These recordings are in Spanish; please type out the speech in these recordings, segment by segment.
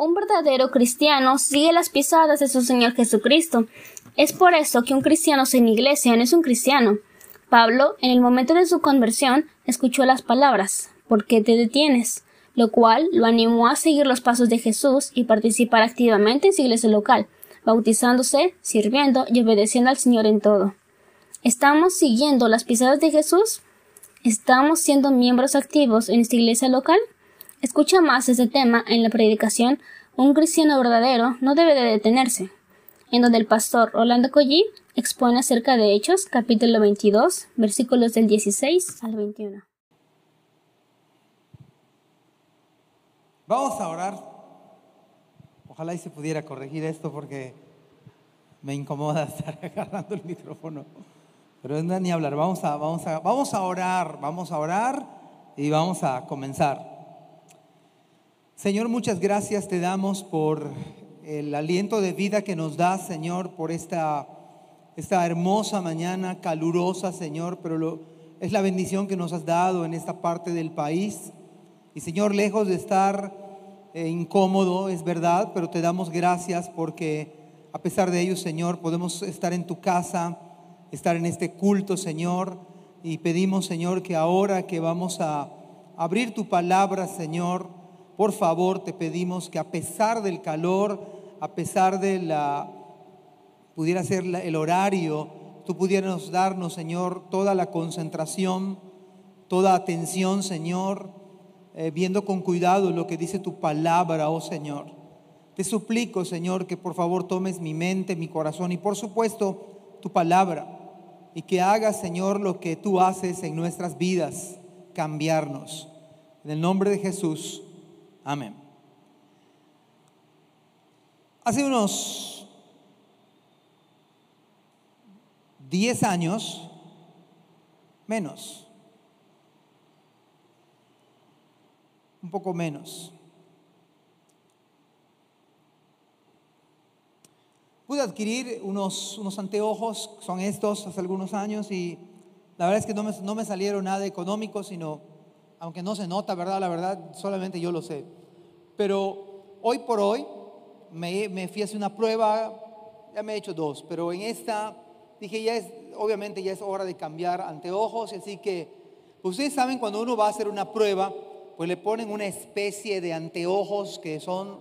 Un verdadero cristiano sigue las pisadas de su Señor Jesucristo. Es por eso que un cristiano sin iglesia no es un cristiano. Pablo, en el momento de su conversión, escuchó las palabras ¿Por qué te detienes? lo cual lo animó a seguir los pasos de Jesús y participar activamente en su iglesia local, bautizándose, sirviendo y obedeciendo al Señor en todo. ¿Estamos siguiendo las pisadas de Jesús? ¿Estamos siendo miembros activos en esta iglesia local? Escucha más este tema en la predicación Un cristiano verdadero no debe de detenerse, en donde el pastor Orlando Collí expone acerca de Hechos, capítulo 22, versículos del 16 al 21. Vamos a orar. Ojalá y se pudiera corregir esto porque me incomoda estar agarrando el micrófono. Pero no ni hablar. Vamos a, vamos, a, vamos a orar, vamos a orar y vamos a comenzar. Señor, muchas gracias te damos por el aliento de vida que nos das, Señor, por esta, esta hermosa mañana calurosa, Señor, pero lo, es la bendición que nos has dado en esta parte del país. Y Señor, lejos de estar eh, incómodo, es verdad, pero te damos gracias porque a pesar de ello, Señor, podemos estar en tu casa, estar en este culto, Señor. Y pedimos, Señor, que ahora que vamos a abrir tu palabra, Señor, por favor te pedimos que a pesar del calor, a pesar de la, pudiera ser el horario, tú pudieras darnos, Señor, toda la concentración, toda atención, Señor eh, viendo con cuidado lo que dice tu palabra, oh Señor. Te suplico, Señor, que por favor tomes mi mente, mi corazón y por supuesto tu palabra y que hagas, Señor, lo que tú haces en nuestras vidas, cambiarnos. En el nombre de Jesús, amén. Hace unos 10 años, menos, un poco menos. Pude adquirir unos, unos anteojos, son estos, hace algunos años y la verdad es que no me, no me salieron nada económicos, sino, aunque no se nota, ¿verdad? La verdad, solamente yo lo sé. Pero hoy por hoy me, me fui a hacer una prueba, ya me he hecho dos, pero en esta dije, ya es, obviamente ya es hora de cambiar anteojos, así que ustedes saben cuando uno va a hacer una prueba, pues le ponen una especie de anteojos que son,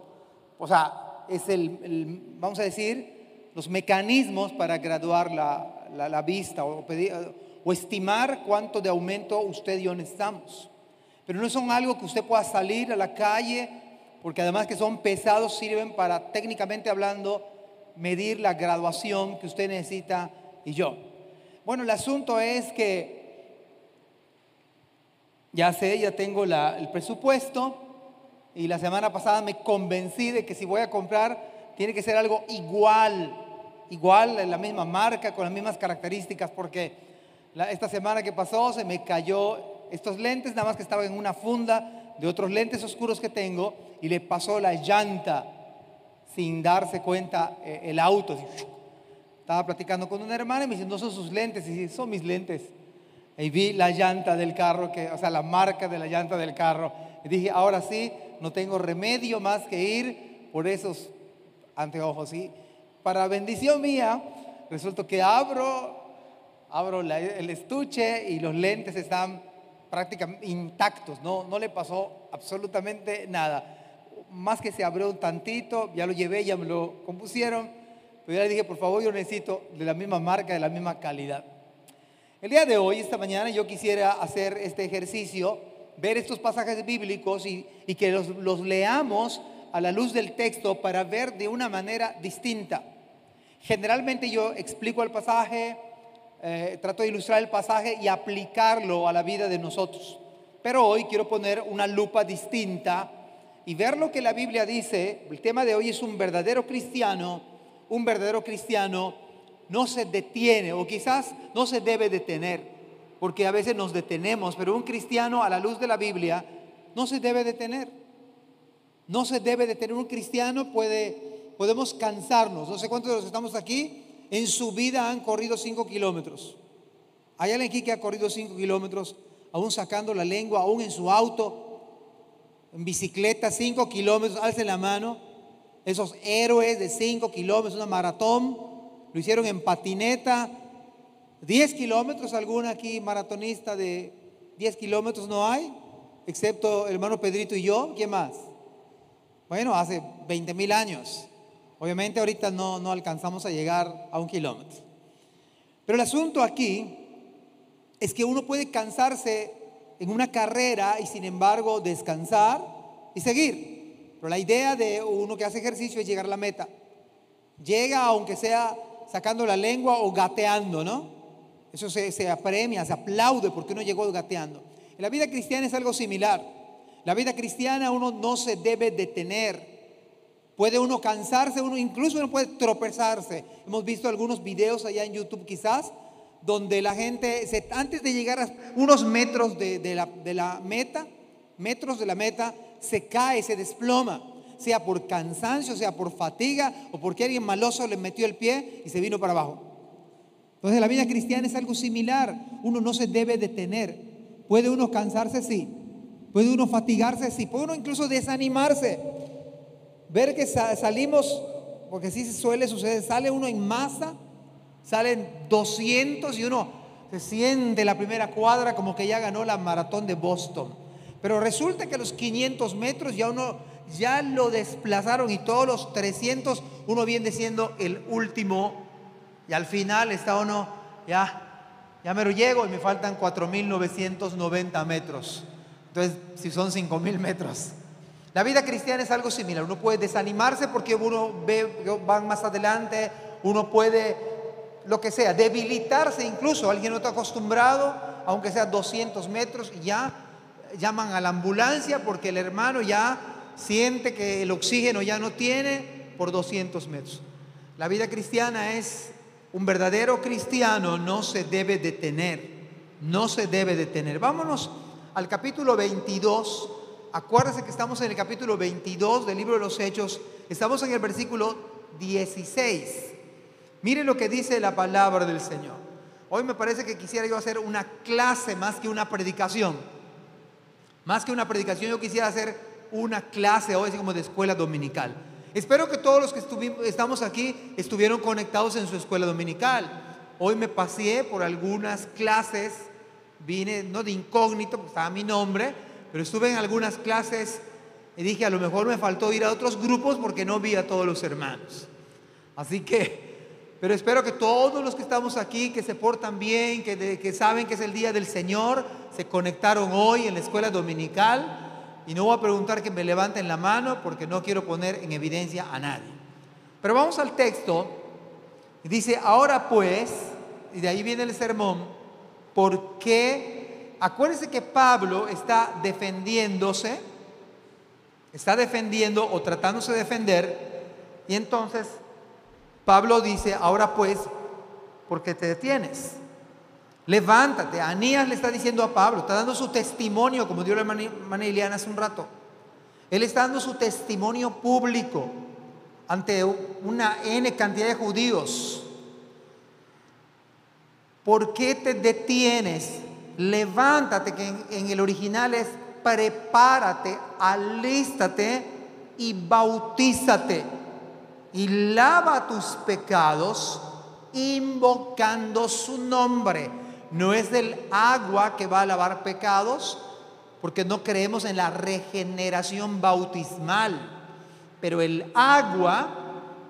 o sea, es el, vamos a decir, los mecanismos para graduar la, vista o, o estimar cuánto de aumento usted y yo necesitamos. Pero no son algo que usted pueda salir a la calle, porque además que son pesados, sirven para, técnicamente hablando, medir la graduación que usted necesita y yo. Bueno, el asunto es que ya sé, ya tengo el presupuesto y la semana pasada me convencí de que si voy a comprar tiene que ser algo igual, igual, en la misma marca, con las mismas características, porque esta semana que pasó se me cayó estos lentes, nada más que estaban en una funda de otros lentes oscuros que tengo y le pasó la llanta sin darse cuenta eh, el auto. Estaba platicando con una hermana y me dice, no son sus lentes, y dice, son mis lentes. Y vi la llanta del carro, que, o sea, la marca de la llanta del carro. Y dije, ahora sí, no tengo remedio más que ir por esos anteojos. Y para bendición mía, resulta que abro, abro el estuche y los lentes están prácticamente intactos. No, no le pasó absolutamente nada. Más que se abrió un tantito, ya lo llevé, ya me lo compusieron. Pero ya le dije, por favor, yo necesito de la misma marca, de la misma calidad. El día de hoy, esta mañana, yo quisiera hacer este ejercicio, ver estos pasajes bíblicos y, que los, leamos a la luz del texto para ver de una manera distinta. Generalmente yo explico el pasaje, eh, trato de ilustrar el pasaje y aplicarlo a la vida de nosotros. Pero hoy quiero poner una lupa distinta y ver lo que la Biblia dice. El tema de hoy es un verdadero cristiano, un verdadero cristiano no se detiene o quizás no se debe detener, porque a veces nos detenemos, pero un cristiano a la luz de la Biblia no se debe detener. No se debe detener. Un cristiano puede, podemos cansarnos. No sé cuántos de los que estamos aquí en su vida han corrido cinco kilómetros. Hay alguien aquí que ha corrido cinco kilómetros, aún sacando la lengua, aún en su auto. en bicicleta 5 kilómetros, alcen la mano. Esos héroes de 5 kilómetros, una maratón, lo hicieron en patineta. 10 kilómetros, alguna aquí maratonista de 10 kilómetros no hay, excepto el hermano Pedrito y yo. ¿Quién más? Bueno, hace 20 mil años. Obviamente ahorita no, no alcanzamos a llegar a un kilómetro. Pero el asunto aquí es que uno puede cansarse en una carrera y sin embargo descansar y seguir. Pero la idea de uno que hace ejercicio es llegar a la meta. Llega aunque sea sacando la lengua o gateando, ¿no? Eso se, se apremia, se aplaude porque uno llegó gateando. En la vida cristiana es algo similar. La vida cristiana uno no se debe detener. Puede uno cansarse, uno incluso uno puede tropezarse. Hemos visto algunos videos allá en YouTube quizás donde la gente, antes de llegar a unos metros de, la, de la meta, metros de la meta, se cae, se desploma, sea por cansancio, sea por fatiga o porque alguien maloso le metió el pie y se vino para abajo. Entonces la vida cristiana es algo similar, uno no se debe detener. Puede uno cansarse, sí. Puede uno fatigarse, sí. Puede uno incluso desanimarse. Ver que salimos, porque sí se suele suceder, sale uno en masa Salen 200 y uno se siente la primera cuadra como que ya ganó la maratón de Boston. Pero resulta que los 500 metros ya uno ya lo desplazaron y todos los 300 uno viene siendo el último y al final está uno ya ya me lo llego y me faltan 4.990 metros. Entonces, si son 5.000 metros. La vida cristiana es algo similar. Uno puede desanimarse porque uno ve, van más adelante, uno puede lo que sea, debilitarse incluso. Alguien no está acostumbrado, aunque sea 200 metros, ya llaman a la ambulancia porque el hermano ya siente que el oxígeno ya no tiene por 200 metros. La vida cristiana es, un verdadero cristiano no se debe detener, no se debe detener. Vámonos al capítulo 22. Acuérdense que estamos en el capítulo 22 del libro de los Hechos. Estamos en el versículo 16. Mire lo que dice la palabra del Señor. Hoy me parece que quisiera yo hacer una clase más que una predicación. Más que una predicación, yo quisiera hacer una clase hoy, así como de escuela dominical. Espero que todos los que estamos aquí estuvieron conectados en su escuela dominical. Hoy me pasé por algunas clases, vine no de incógnito, porque estaba mi nombre, pero estuve en algunas clases y dije, a lo mejor me faltó ir a otros grupos porque no vi a todos los hermanos. Así que pero espero que todos los que estamos aquí, que se portan bien, que, que, saben que es el día del Señor, se conectaron hoy en la escuela dominical. Y no voy a preguntar que me levanten la mano porque no quiero poner en evidencia a nadie. Pero vamos al texto. Dice, ahora pues, y de ahí viene el sermón, ¿por qué? Acuérdense que Pablo está defendiéndose, está defendiendo o tratándose de defender, y entonces Pablo dice, ahora pues, ¿por qué te detienes? Levántate. Anías le está diciendo a Pablo, está dando su testimonio, como dio la hermana Iliana hace un rato. Él está dando su testimonio público ante una N cantidad de judíos. ¿Por qué te detienes? Levántate, que en, el original es prepárate, alístate y bautízate y lava tus pecados invocando su nombre. No es del agua que va a lavar pecados, porque no creemos en la regeneración bautismal. Pero el agua,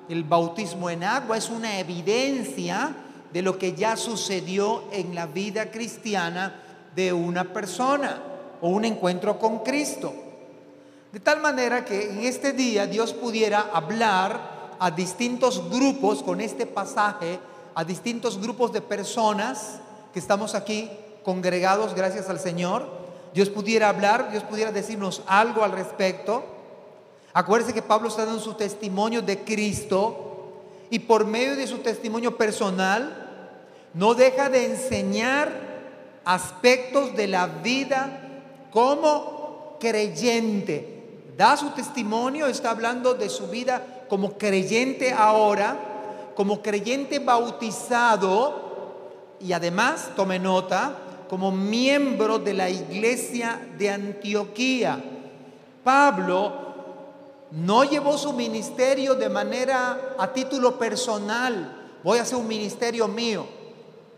el bautismo en agua es una evidencia de lo que ya sucedió en la vida cristiana de una persona o un encuentro con Cristo. De tal manera que en este día Dios pudiera hablar a distintos grupos con este pasaje, a distintos grupos de personas que estamos aquí congregados gracias al Señor. Dios pudiera hablar, Dios pudiera decirnos algo al respecto. Acuérdense que Pablo está dando su testimonio de Cristo y por medio de su testimonio personal no deja de enseñar aspectos de la vida como creyente. Da su testimonio, está hablando de su vida como creyente ahora, como creyente bautizado y además, tome nota, como miembro de la iglesia de Antioquía. Pablo no llevó su ministerio de manera a título personal. Voy a hacer un ministerio mío.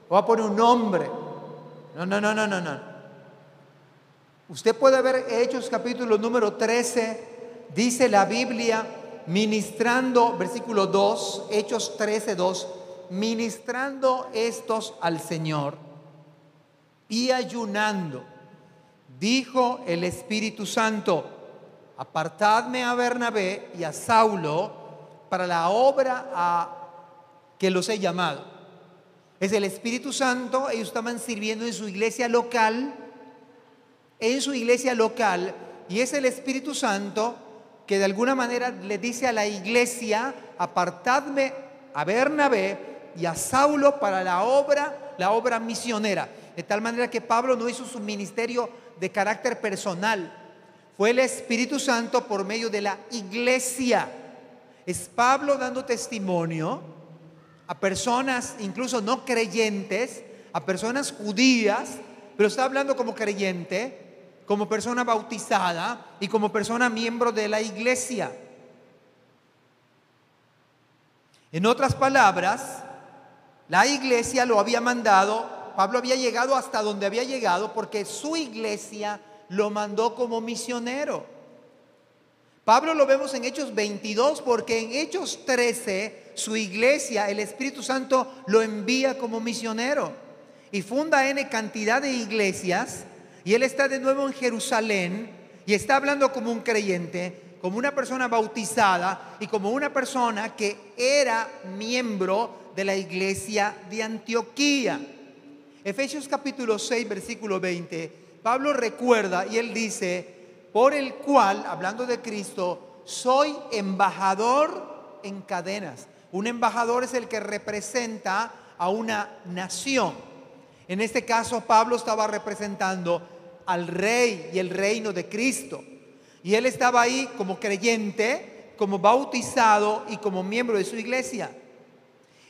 Voy a poner un nombre. No, no, no, no, no, no. Usted puede ver Hechos capítulo número 13. Dice la Biblia, ministrando, versículo 2, Hechos 13, 2, ministrando estos al Señor y ayunando. Dijo el Espíritu Santo, apartadme a Bernabé y a Saulo para la obra a que los he llamado. Es el Espíritu Santo, ellos estaban sirviendo en su iglesia local, en su iglesia local, y es el Espíritu Santo que de alguna manera le dice a la iglesia, apartadme a Bernabé y a Saulo para la obra, la obra misionera. De tal manera que Pablo no hizo su ministerio de carácter personal, fue el Espíritu Santo por medio de la iglesia. Es Pablo dando testimonio a personas incluso no creyentes, a personas judías, pero está hablando como creyente, como persona bautizada y como persona miembro de la iglesia. En otras palabras, la iglesia lo había mandado, Pablo había llegado hasta donde había llegado porque su iglesia lo mandó como misionero. Pablo lo vemos en Hechos 22 porque en Hechos 13 su iglesia, el Espíritu Santo lo envía como misionero y funda N cantidad de iglesias y él está de nuevo en Jerusalén y está hablando como un creyente, como una persona bautizada y como una persona que era miembro de la iglesia de Antioquía. Efesios capítulo 6, versículo 20 Pablo recuerda y él dice, por el cual, hablando de Cristo, soy embajador en cadenas. Un embajador es el que representa a una nación. En este caso, Pablo estaba representando al rey y el reino de Cristo. Y él estaba ahí como creyente, como bautizado y como miembro de su iglesia.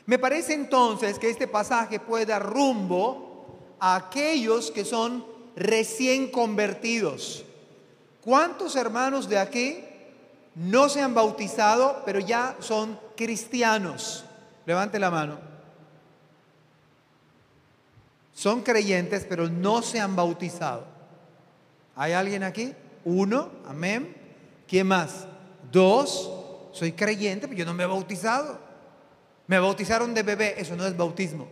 Me parece entonces que este pasaje puede dar rumbo a aquellos que son recién convertidos. ¿Cuántos hermanos de aquí no se han bautizado, pero ya son cristianos? Levante la mano. Son creyentes, pero no se han bautizado. ¿Hay alguien aquí? Uno, amén. ¿Quién más? Dos, soy creyente, pero yo no me he bautizado. Me bautizaron de bebé, eso no es bautismo.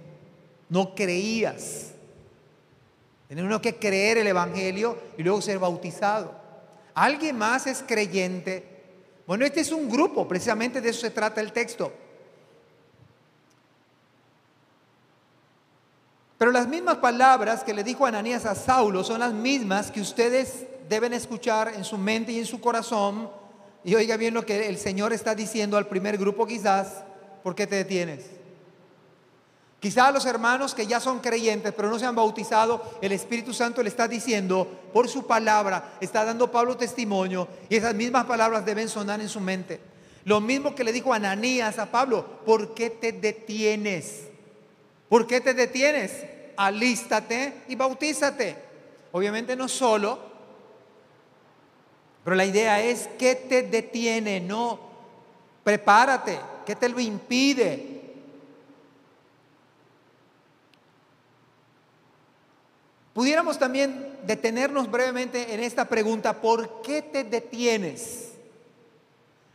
No creías. Tiene uno que creer el Evangelio y luego ser bautizado. ¿Alguien más es creyente? Bueno, este es un grupo, precisamente de eso se trata el texto. Pero las mismas palabras que le dijo Ananías a Saulo son las mismas que ustedes deben escuchar en su mente y en su corazón. Y oiga bien lo que el Señor está diciendo al primer grupo quizás, ¿por qué te detienes? Quizá a los hermanos que ya son creyentes pero no se han bautizado, el Espíritu Santo le está diciendo por su palabra, está dando Pablo testimonio y esas mismas palabras deben sonar en su mente. Lo mismo que le dijo Ananías a Pablo, ¿por qué te detienes? ¿Por qué te detienes? Alístate y bautízate. Obviamente no solo, pero la idea es que te detiene, no, prepárate, ¿qué te lo impide? Pudiéramos también detenernos brevemente en esta pregunta, ¿por qué te detienes?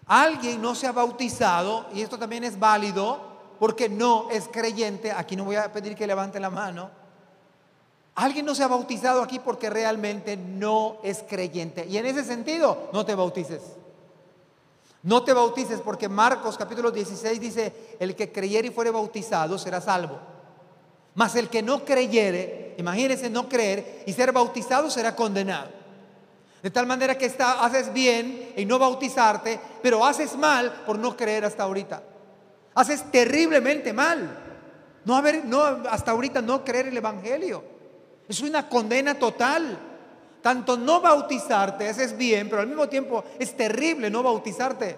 Alguien no se ha bautizado, y esto también es válido, porque no es creyente, aquí no voy a pedir que levante la mano, alguien no se ha bautizado aquí porque realmente no es creyente. Y en ese sentido, no te bautices. No te bautices porque Marcos capítulo 16 dice, el que creyere y fuere bautizado será salvo. Mas el que no creyere, imagínense no creer y ser bautizado será condenado. De tal manera que está, haces bien en no bautizarte, pero haces mal por no creer hasta ahorita. Haces terriblemente mal. No haber, no, hasta ahorita no creer el Evangelio. Es una condena total. Tanto no bautizarte, haces bien, pero al mismo tiempo es terrible no bautizarte.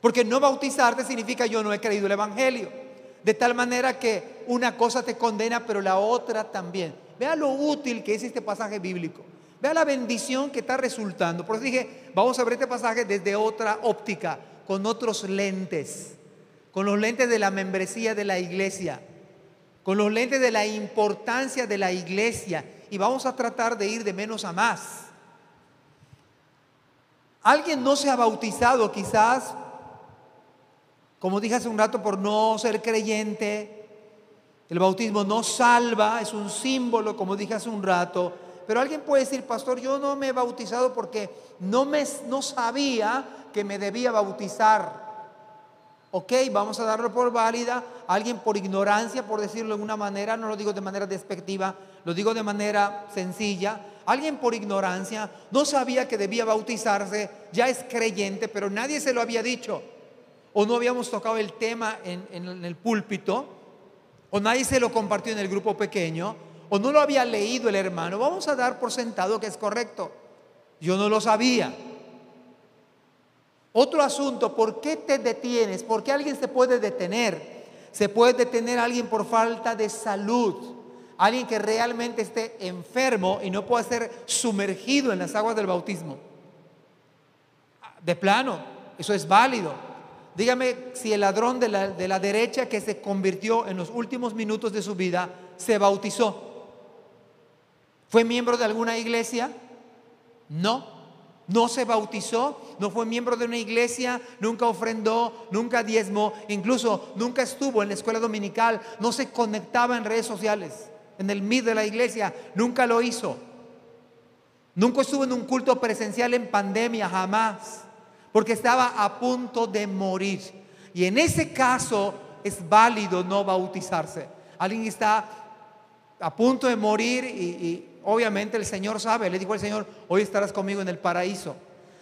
Porque no bautizarte significa yo no he creído el Evangelio. De tal manera que una cosa te condena, pero la otra también. Vea lo útil que es este pasaje bíblico. Vea la bendición que está resultando. Por eso dije, vamos a ver este pasaje desde otra óptica, con otros lentes, con los lentes de la membresía de la iglesia, con los lentes de la importancia de la iglesia. Y vamos a tratar de ir de menos a más. Alguien no se ha bautizado quizás, como dije hace un rato, por no ser creyente. El bautismo no salva, es un símbolo, como dije hace un rato. Pero alguien puede decir, pastor, yo no me he bautizado porque no, me, no sabía que me debía bautizar. Ok, vamos a darlo por válida. Alguien por ignorancia, por decirlo de una manera, no lo digo de manera despectiva, lo digo de manera sencilla. Alguien por ignorancia no sabía que debía bautizarse, ya es creyente, pero nadie se lo había dicho. O no habíamos tocado el tema en, el púlpito, o nadie se lo compartió en el grupo pequeño, o no lo había leído el hermano. Vamos a dar por sentado que es correcto. Yo no lo sabía. Otro asunto, ¿por qué te detienes? ¿Por qué alguien se puede detener? Se puede detener a alguien por falta de salud alguien que realmente esté enfermo y no pueda ser sumergido en las aguas del bautismo. De plano, eso es válido. Dígame si el ladrón de la, de la derecha que se convirtió en los últimos minutos de su vida se bautizó. ¿Fue miembro de alguna iglesia? No. No se bautizó, no fue miembro de una iglesia, nunca ofrendó, nunca diezmó, incluso nunca estuvo en la escuela dominical, no se conectaba en redes sociales en el MID de la iglesia, nunca lo hizo. Nunca estuvo en un culto presencial en pandemia, jamás, porque estaba a punto de morir. Y en ese caso es válido no bautizarse. Alguien está a punto de morir y, obviamente el Señor sabe, le dijo al Señor, hoy estarás conmigo en el paraíso.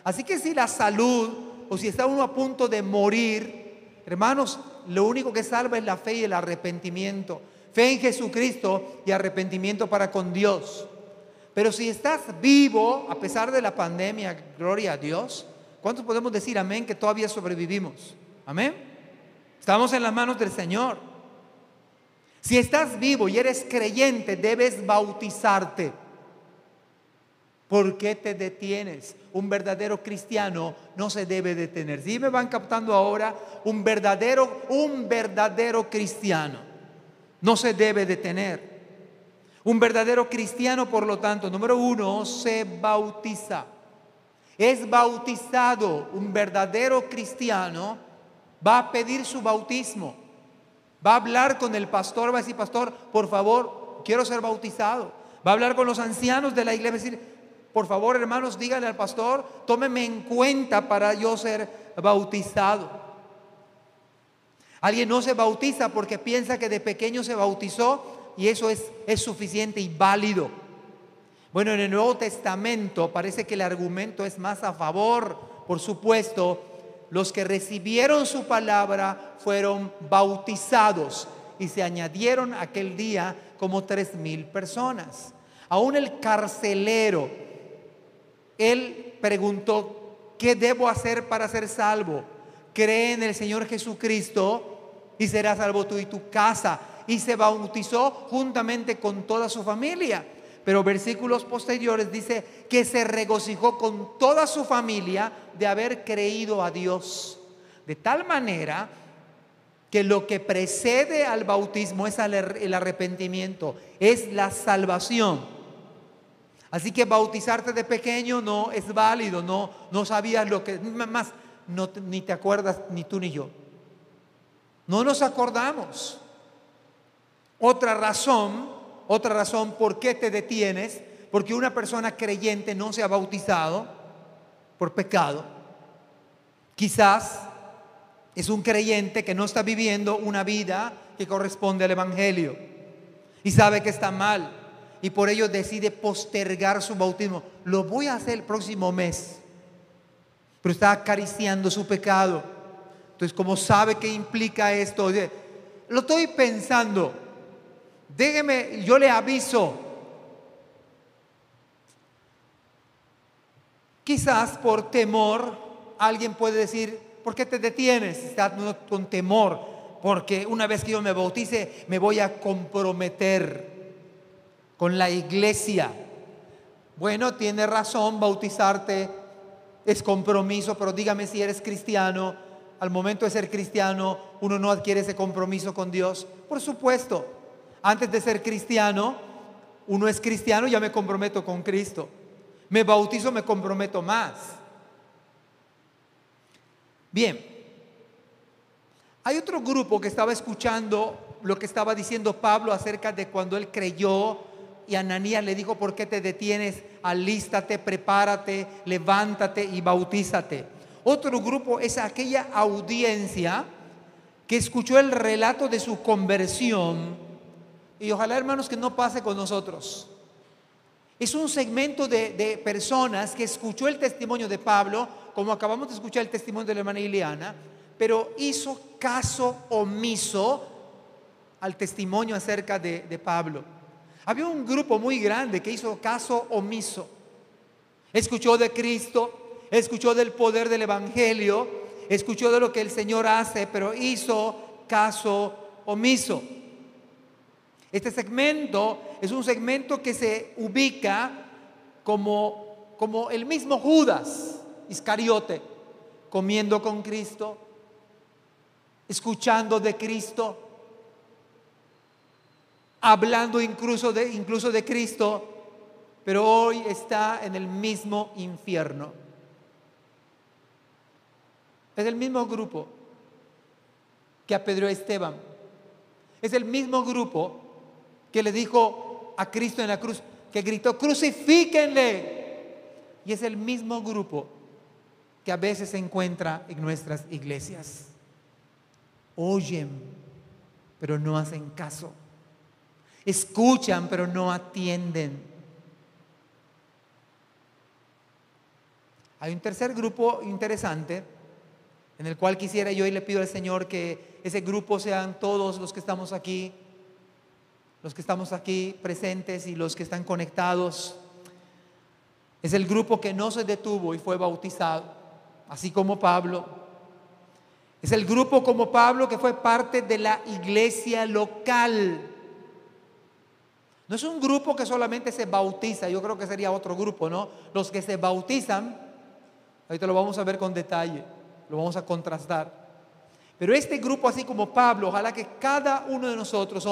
Así que si la salud o si está uno a punto de morir, hermanos, lo único que salva es la fe y el arrepentimiento fe en Jesucristo y arrepentimiento para con Dios. Pero si estás vivo, a pesar de la pandemia, gloria a Dios, ¿cuántos podemos decir amén que todavía sobrevivimos? Amén. Estamos en las manos del Señor. Si estás vivo y eres creyente, debes bautizarte. ¿Por qué te detienes? Un verdadero cristiano no se debe detener. Si me van captando ahora, un verdadero, un verdadero cristiano no se debe detener. Un verdadero cristiano, por lo tanto, número uno, se bautiza. Es bautizado. Un verdadero cristiano va a pedir su bautismo. Va a hablar con el pastor, va a decir, pastor, por favor, quiero ser bautizado. Va a hablar con los ancianos de la iglesia, va a decir, por favor, hermanos, díganle al pastor, tómeme en cuenta para yo ser bautizado. Alguien no se bautiza porque piensa que de pequeño se bautizó y eso es, es suficiente y válido. Bueno, en el Nuevo Testamento parece que el argumento es más a favor, por supuesto, los que recibieron su palabra fueron bautizados y se añadieron aquel día como tres mil personas. Aún el carcelero, él preguntó, ¿qué debo hacer para ser salvo? Cree en el Señor Jesucristo y será salvo tú y tu casa. Y se bautizó juntamente con toda su familia. Pero versículos posteriores dice que se regocijó con toda su familia de haber creído a Dios. De tal manera que lo que precede al bautismo es el arrepentimiento, es la salvación. Así que bautizarte de pequeño no es válido, no, no sabías lo que, más, no, ni te acuerdas ni tú ni yo. No nos acordamos. Otra razón, otra razón por qué te detienes, porque una persona creyente no se ha bautizado por pecado. Quizás es un creyente que no está viviendo una vida que corresponde al Evangelio y sabe que está mal y por ello decide postergar su bautismo. Lo voy a hacer el próximo mes, pero está acariciando su pecado entonces, como sabe qué implica esto? Lo estoy pensando. Déjeme, yo le aviso. Quizás por temor, alguien puede decir, ¿por qué te detienes? Estás con temor, porque una vez que yo me bautice, me voy a comprometer con la iglesia. Bueno, tiene razón, bautizarte es compromiso, pero dígame si eres cristiano, al momento de ser cristiano, uno no adquiere ese compromiso con Dios. Por supuesto, antes de ser cristiano, uno es cristiano, ya me comprometo con Cristo. Me bautizo, me comprometo más. Bien, hay otro grupo que estaba escuchando lo que estaba diciendo Pablo acerca de cuando él creyó y Ananías le dijo, ¿por qué te detienes? Alístate, prepárate, levántate y bautízate. Otro grupo es aquella audiencia que escuchó el relato de su conversión y ojalá hermanos que no pase con nosotros. Es un segmento de, personas que escuchó el testimonio de Pablo, como acabamos de escuchar el testimonio de la hermana Ileana, pero hizo caso omiso al testimonio acerca de Pablo. Había un grupo muy grande que hizo caso omiso. Escuchó de Cristo, escuchó del poder del Evangelio, escuchó de lo que el Señor hace, pero hizo caso omiso. Este segmento es un segmento que se ubica como, como el mismo Judas Iscariote, comiendo con Cristo, escuchando de Cristo, hablando incluso de, incluso de Cristo, pero hoy está en el mismo infierno. Es el mismo grupo que apedreó a Esteban. Es el mismo grupo que le dijo a Cristo en la cruz, que gritó, crucifíquenle. Y es el mismo grupo que a veces se encuentra en nuestras iglesias. Oyen, pero no hacen caso. Escuchan, pero no atienden. Hay un tercer grupo interesante en el cual quisiera yo y le pido al Señor que ese grupo sean todos los que estamos aquí, los que estamos aquí presentes y los que están conectados. Es el grupo que no se detuvo y fue bautizado, así como Pablo. Es el grupo como Pablo que fue parte de la iglesia local. No es un grupo que solamente se bautiza, yo creo que sería otro grupo, ¿no? Los que se bautizan, ahorita lo vamos a ver con detalle, lo vamos a contrastar. Pero este grupo, así como Pablo, ojalá que cada uno de nosotros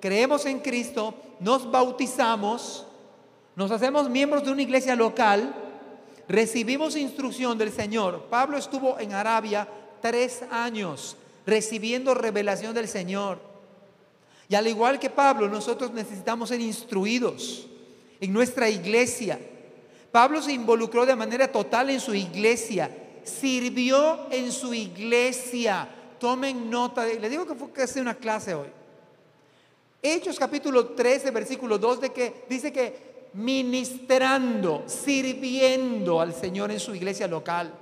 creemos en Cristo, nos bautizamos, nos hacemos miembros de una iglesia local, recibimos instrucción del Señor. Pablo estuvo en Arabia tres años recibiendo revelación del Señor. Y al igual que Pablo, nosotros necesitamos ser instruidos en nuestra iglesia. Pablo se involucró de manera total en su iglesia, sirvió en su iglesia. Tomen nota, le digo que fue casi una clase hoy. Hechos capítulo 13, versículo 2, de que dice que ministrando, sirviendo al Señor en su iglesia local.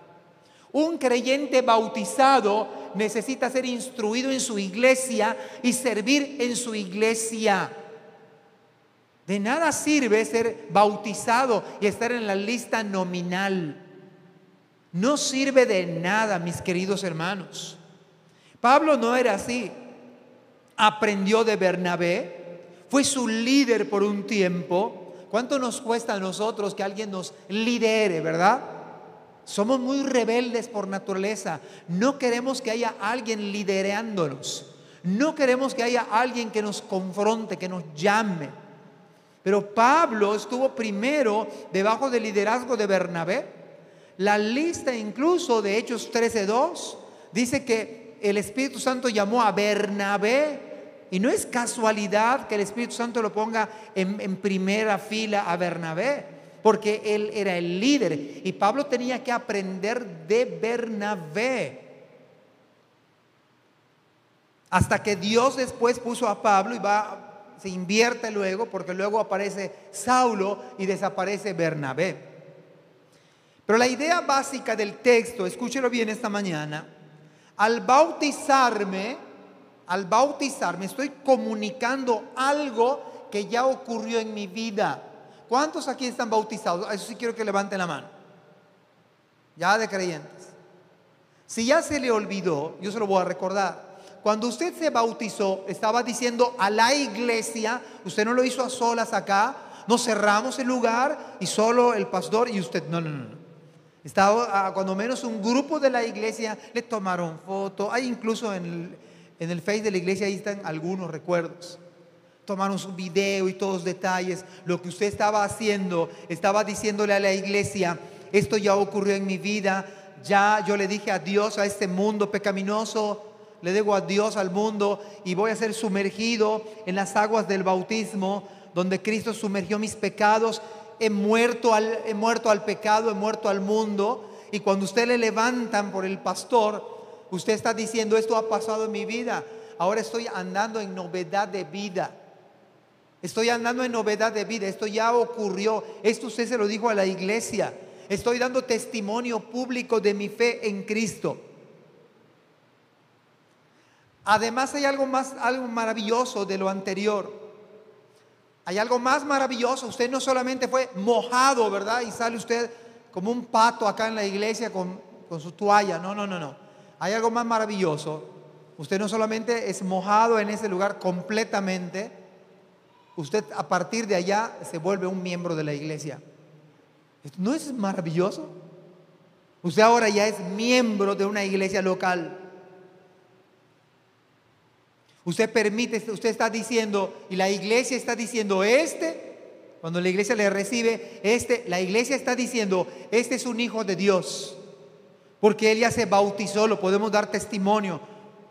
Un creyente bautizado necesita ser instruido en su iglesia y servir en su iglesia. De nada sirve ser bautizado y estar en la lista nominal. No sirve de nada, mis queridos hermanos. Pablo no era así. Aprendió de Bernabé, fue su líder por un tiempo. ¿Cuánto nos cuesta a nosotros que alguien nos lidere, verdad? Somos muy rebeldes por naturaleza. No queremos que haya alguien liderándonos. No queremos que haya alguien que nos confronte, que nos llame. Pero Pablo estuvo primero debajo del liderazgo de Bernabé. La lista incluso de Hechos 13.2 dice que el Espíritu Santo llamó a Bernabé. Y no es casualidad que el Espíritu Santo lo ponga en, primera fila a Bernabé porque él era el líder y Pablo tenía que aprender de Bernabé. Hasta que Dios después puso a Pablo y va, se invierte luego, porque luego aparece Saulo y desaparece Bernabé. Pero la idea básica del texto, escúchelo bien esta mañana, al bautizarme, al bautizarme estoy comunicando algo que ya ocurrió en mi vida. ¿Cuántos aquí están bautizados? Eso sí quiero que levanten la mano. Ya de creyentes. Si ya se le olvidó, yo se lo voy a recordar. Cuando usted se bautizó, estaba diciendo a la iglesia, usted no lo hizo a solas acá, nos cerramos el lugar y solo el pastor y usted. No, no, no. Estaba, ah, cuando menos un grupo de la iglesia le tomaron foto. Hay incluso en el, en el Face de la iglesia, ahí están algunos recuerdos. Tomaron su video y todos los detalles. Lo que usted estaba haciendo, estaba diciéndole a la iglesia, esto ya ocurrió en mi vida, ya yo le dije adiós a este mundo pecaminoso, le digo adiós al mundo y voy a ser sumergido en las aguas del bautismo, donde Cristo sumergió mis pecados. He muerto al, he muerto al pecado, he muerto al mundo. Y cuando usted le levantan por el pastor, Usted está diciendo, esto ha pasado en mi vida. Ahora estoy andando en novedad de vida. Estoy andando en novedad de vida. Esto ya ocurrió. Esto usted se lo dijo a la iglesia. Estoy dando testimonio público de mi fe en Cristo. Además hay algo más, algo maravilloso de lo anterior. Hay algo más maravilloso. Usted no solamente fue mojado, ¿verdad? Y sale usted como un pato acá en la iglesia con, con su toalla. No, no, no, no hay algo más maravilloso. Usted no solamente es mojado en ese lugar completamente, usted a partir de allá se vuelve un miembro de la iglesia. ¿No es maravilloso? Usted ahora ya es miembro de una iglesia local. Usted permite, usted está diciendo, y la iglesia está diciendo, este, cuando la iglesia le recibe, este, la iglesia está diciendo, este es un hijo de Dios. Porque él ya se bautizó, lo podemos dar testimonio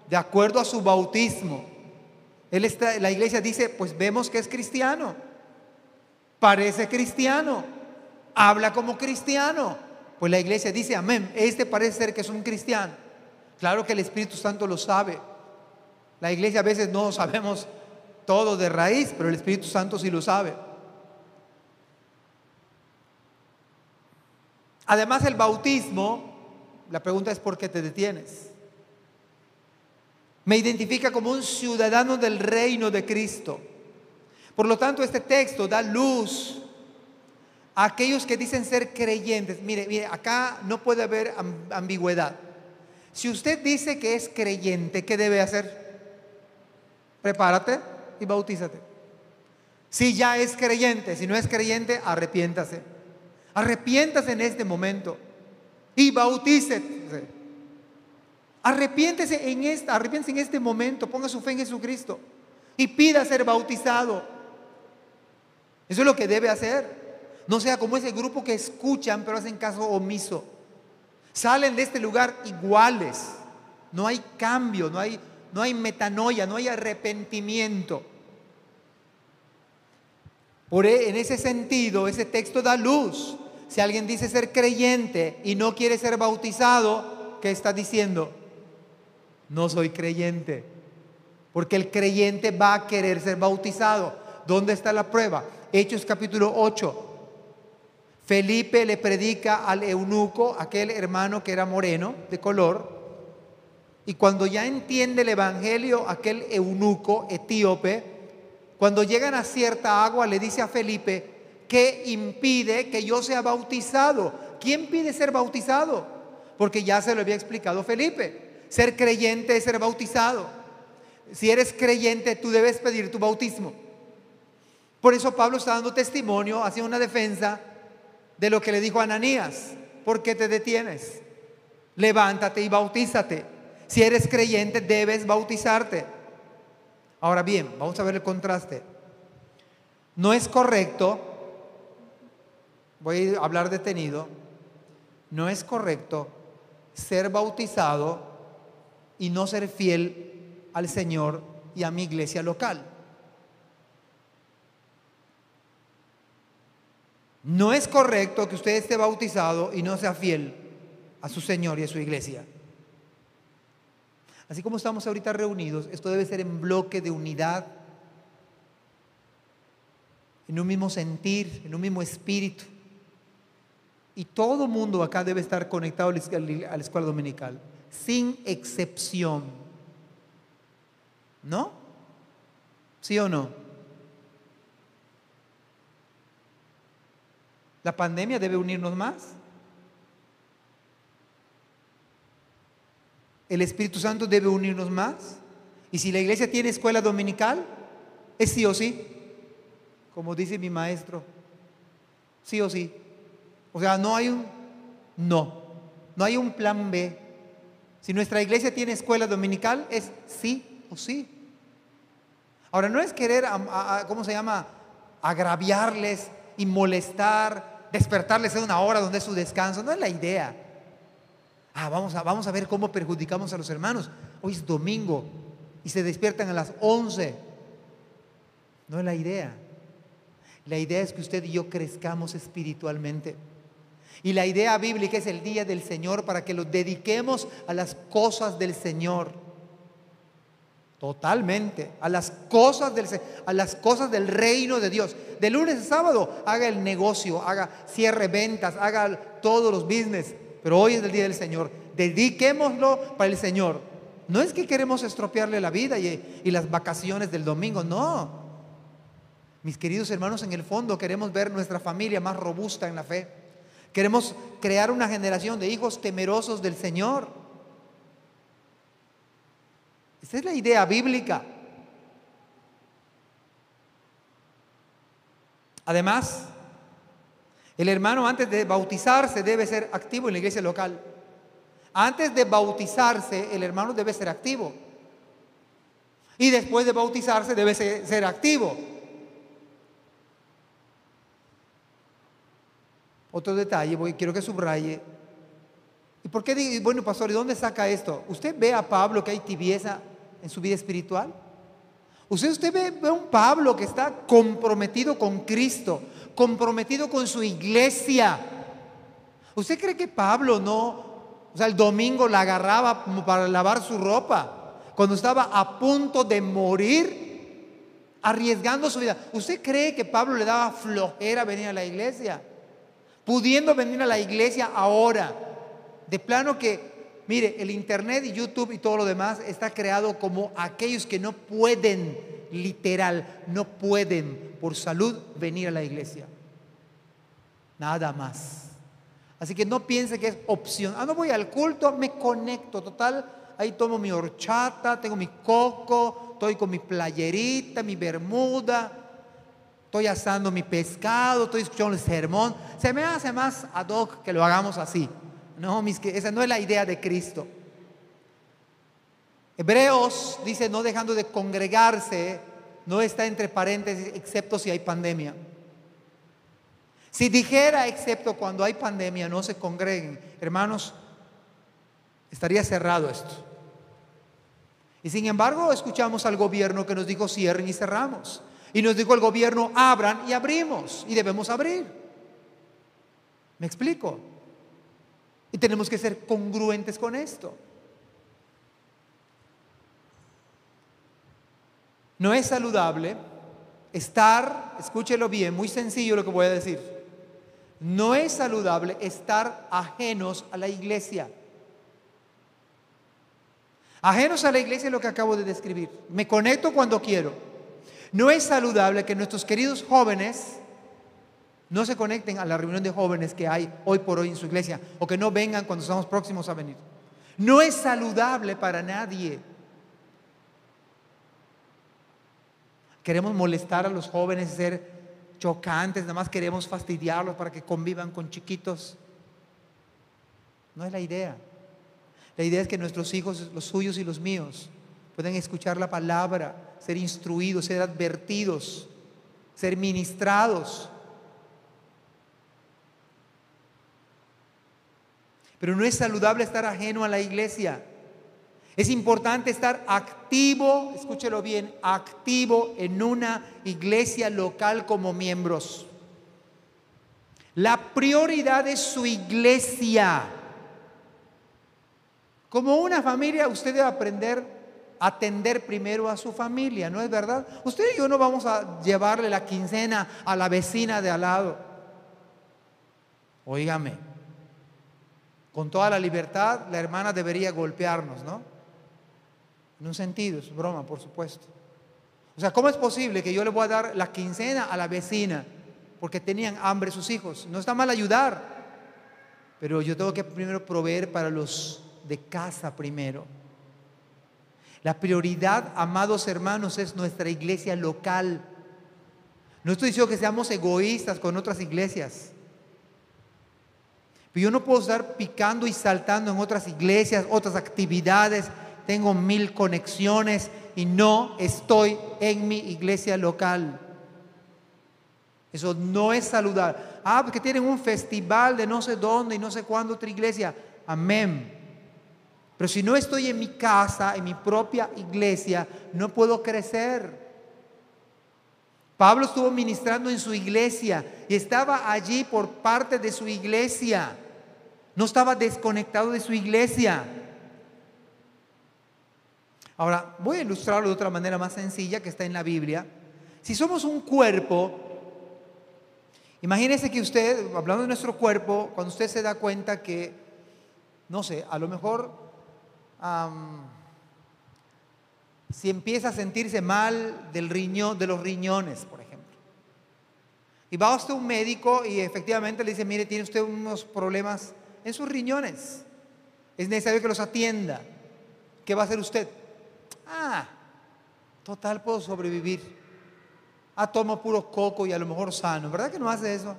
de acuerdo a su bautismo. Él está, la iglesia dice, pues vemos que es cristiano, parece cristiano, habla como cristiano. Pues la iglesia dice, amén, este parece ser que es un cristiano. Claro que el Espíritu Santo lo sabe. La iglesia a veces no sabemos todo de raíz, pero el Espíritu Santo sí lo sabe. Además el bautismo la pregunta es ¿por qué te detienes? Me identifica como un ciudadano del reino de Cristo. Por lo tanto, este texto da luz a aquellos que dicen ser creyentes. Mire, mire, acá no puede haber ambigüedad. Si usted dice que es creyente, ¿qué debe hacer? Prepárate y bautízate. Si ya es creyente, si no es creyente, arrepiéntase. Arrepiéntase en este momento y bautícese. Arrepiéntese en esta, arrepiéntese en este momento, ponga su fe en Jesucristo y pida ser bautizado. Eso es lo que debe hacer. No sea como ese grupo que escuchan pero hacen caso omiso. Salen de este lugar iguales. No hay cambio, no hay, no hay metanoia, no hay arrepentimiento. Por e, en ese sentido, ese texto da luz si alguien dice ser creyente y no quiere ser bautizado, ¿qué está diciendo? No soy creyente. Porque el creyente va a querer ser bautizado. ¿Dónde está la prueba? Hechos capítulo 8. Felipe le predica al eunuco, aquel hermano que era moreno, de color, y cuando ya entiende el evangelio, aquel eunuco etíope, cuando llegan a cierta agua, le dice a Felipe, ¿Qué impide que yo sea bautizado? ¿Quién pide ser bautizado? Porque ya se lo había explicado Felipe. Ser creyente es ser bautizado. Si eres creyente, tú debes pedir tu bautismo. Por eso Pablo está dando testimonio, haciendo una defensa de lo que le dijo a Ananías. ¿Por qué te detienes? Levántate y bautízate. Si eres creyente, debes bautizarte. Ahora bien, vamos a ver el contraste. No es correcto voy a hablar detenido, no es correcto ser bautizado y no ser fiel al Señor y a mi iglesia local. No es correcto que usted esté bautizado y no sea fiel a su Señor y a su iglesia. Así como estamos ahorita reunidos, esto debe ser en bloque de unidad, en un mismo sentir, en un mismo espíritu. Y todo mundo acá debe estar conectado a la escuela dominical, sin excepción. ¿No? ¿Sí o no? La pandemia debe unirnos más. El Espíritu Santo debe unirnos más. Y si la iglesia tiene escuela dominical, es sí o sí. como dice mi maestro. Sí o sí. O sea, no hay un no. No hay un plan B. Si nuestra iglesia tiene escuela dominical, es sí o sí. Ahora, no es querer, ¿cómo se llama? Agraviarles y molestar, despertarles en una hora donde es su descanso. No es la idea. Ah, vamos a, vamos a ver cómo perjudicamos a los hermanos. Hoy es domingo y se despiertan a las 11. No es la idea. La idea es que usted y yo crezcamos espiritualmente. Y la idea bíblica es el día del Señor para que lo dediquemos a las cosas del Señor. Totalmente, a las cosas del a las cosas del reino de Dios. De lunes a sábado haga el negocio, haga cierre ventas, haga todos los business, pero hoy es el día del Señor. Dediquémoslo para el Señor. No es que queremos estropearle la vida y, y las vacaciones del domingo, no. Mis queridos hermanos, en el fondo queremos ver nuestra familia más robusta en la fe. Queremos crear una generación de hijos temerosos del Señor. Esa es la idea bíblica. Además, el hermano antes de bautizarse debe ser activo en la iglesia local. Antes de bautizarse, el hermano debe ser activo. Y después de bautizarse debe ser, activo. Otro detalle, voy, quiero que subraye. ¿Y por qué? Bueno, pastor, ¿y dónde saca esto? ¿Usted ve a Pablo que hay tibieza en su vida espiritual? Usted, usted ve, ve a un Pablo que está comprometido con Cristo, comprometido con su iglesia. ¿Usted cree que Pablo no, o sea, el domingo la agarraba como para lavar su ropa, cuando estaba a punto de morir, arriesgando su vida? ¿Usted cree que Pablo le daba flojera venir a la iglesia? Pudiendo venir a la iglesia ahora. De plano que, mire, el Internet y YouTube y todo lo demás está creado como aquellos que no pueden, literal, no pueden por salud venir a la iglesia. Nada más. Así que no piense que es opción. Ah, no voy al culto, me conecto. Total, ahí tomo mi horchata, tengo mi coco, estoy con mi playerita, mi bermuda estoy asando mi pescado, estoy escuchando el sermón. Se me hace más ad hoc que lo hagamos así. No, mis, esa no es la idea de Cristo. Hebreos dice, no dejando de congregarse, no está entre paréntesis, excepto si hay pandemia. Si dijera, excepto cuando hay pandemia, no se congreguen, hermanos, estaría cerrado esto. Y sin embargo, escuchamos al gobierno que nos dijo cierren y cerramos. Y nos dijo el gobierno, abran y abrimos. Y debemos abrir. ¿Me explico? Y tenemos que ser congruentes con esto. No es saludable estar, escúchelo bien, muy sencillo lo que voy a decir. No es saludable estar ajenos a la iglesia. Ajenos a la iglesia es lo que acabo de describir. Me conecto cuando quiero. No es saludable que nuestros queridos jóvenes no se conecten a la reunión de jóvenes que hay hoy por hoy en su iglesia o que no vengan cuando estamos próximos a venir. No es saludable para nadie. Queremos molestar a los jóvenes, ser chocantes, nada más queremos fastidiarlos para que convivan con chiquitos. No es la idea. La idea es que nuestros hijos, los suyos y los míos, puedan escuchar la palabra, ser instruidos, ser advertidos, ser ministrados. Pero no es saludable estar ajeno a la iglesia. Es importante estar activo, escúchelo bien, activo en una iglesia local como miembros. La prioridad es su iglesia. Como una familia, usted debe aprender atender primero a su familia, ¿no es verdad? Usted y yo no vamos a llevarle la quincena a la vecina de al lado. Óigame, con toda la libertad, la hermana debería golpearnos, ¿no? En un sentido, es broma, por supuesto. O sea, ¿cómo es posible que yo le voy a dar la quincena a la vecina porque tenían hambre sus hijos? No está mal ayudar, pero yo tengo que primero proveer para los de casa primero. La prioridad, amados hermanos, es nuestra iglesia local. No estoy diciendo que seamos egoístas con otras iglesias. Pero yo no puedo estar picando y saltando en otras iglesias, otras actividades. Tengo mil conexiones y no estoy en mi iglesia local. Eso no es saludar. Ah, porque tienen un festival de no sé dónde y no sé cuándo otra iglesia. Amén. Pero si no estoy en mi casa, en mi propia iglesia, no puedo crecer. Pablo estuvo ministrando en su iglesia y estaba allí por parte de su iglesia. No estaba desconectado de su iglesia. Ahora, voy a ilustrarlo de otra manera más sencilla que está en la Biblia. Si somos un cuerpo, imagínese que usted, hablando de nuestro cuerpo, cuando usted se da cuenta que, no sé, a lo mejor si empieza a sentirse mal del riñón, de los riñones, por ejemplo. Y va usted a un médico y efectivamente le dice, mire, tiene usted unos problemas en sus riñones. Es necesario que los atienda. ¿Qué va a hacer usted? Ah, total, puedo sobrevivir. Ah, tomo puro coco y a lo mejor sano. ¿Verdad que no hace eso?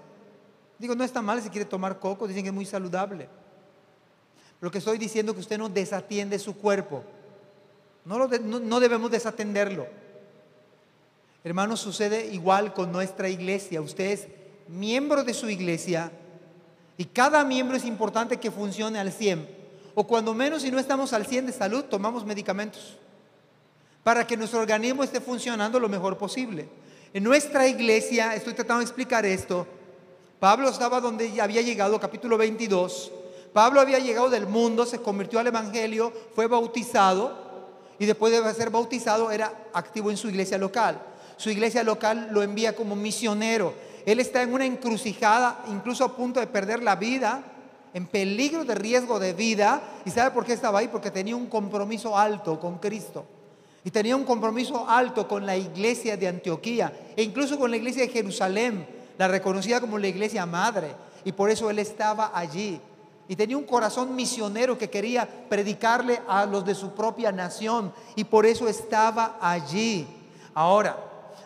Digo, no está mal si quiere tomar coco, dicen que es muy saludable. Lo que estoy diciendo es que usted no desatiende su cuerpo. No, no, debemos desatenderlo. Hermanos, sucede igual con nuestra iglesia. Usted es miembro de su iglesia y cada miembro es importante que funcione al 100. O cuando menos si no estamos al 100 de salud, tomamos medicamentos para que nuestro organismo esté funcionando lo mejor posible. En nuestra iglesia, estoy tratando de explicar esto, Pablo estaba donde había llegado, capítulo 22, Pablo había llegado del mundo, se convirtió al Evangelio, fue bautizado y después de ser bautizado era activo en su iglesia local. Su iglesia local lo envía como misionero. Él está en una encrucijada, incluso a punto de perder la vida, en peligro de riesgo de vida. ¿Y sabe por qué estaba ahí? Porque tenía un compromiso alto con Cristo. Y tenía un compromiso alto con la iglesia de Antioquía e incluso con la iglesia de Jerusalén, la reconocida como la iglesia madre. Y por eso él estaba allí y tenía un corazón misionero que quería predicarle a los de su propia nación y por eso estaba allí. Ahora,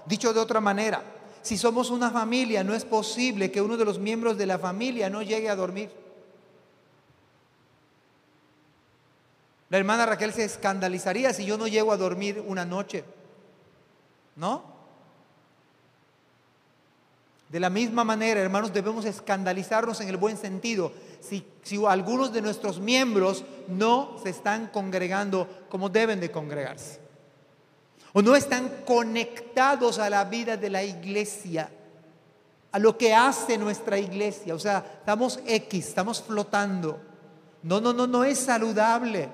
dicho de otra manera, si somos una familia, no es posible que uno de los miembros de la familia no llegue a dormir. La hermana Raquel se escandalizaría si yo no llego a dormir una noche. ¿No? De la misma manera, hermanos, debemos escandalizarnos en el buen sentido si, algunos de nuestros miembros no se están congregando como deben de congregarse. O no están conectados a la vida de la iglesia, a lo que hace nuestra iglesia. O sea, estamos X, estamos flotando. No, no, no, no es saludable,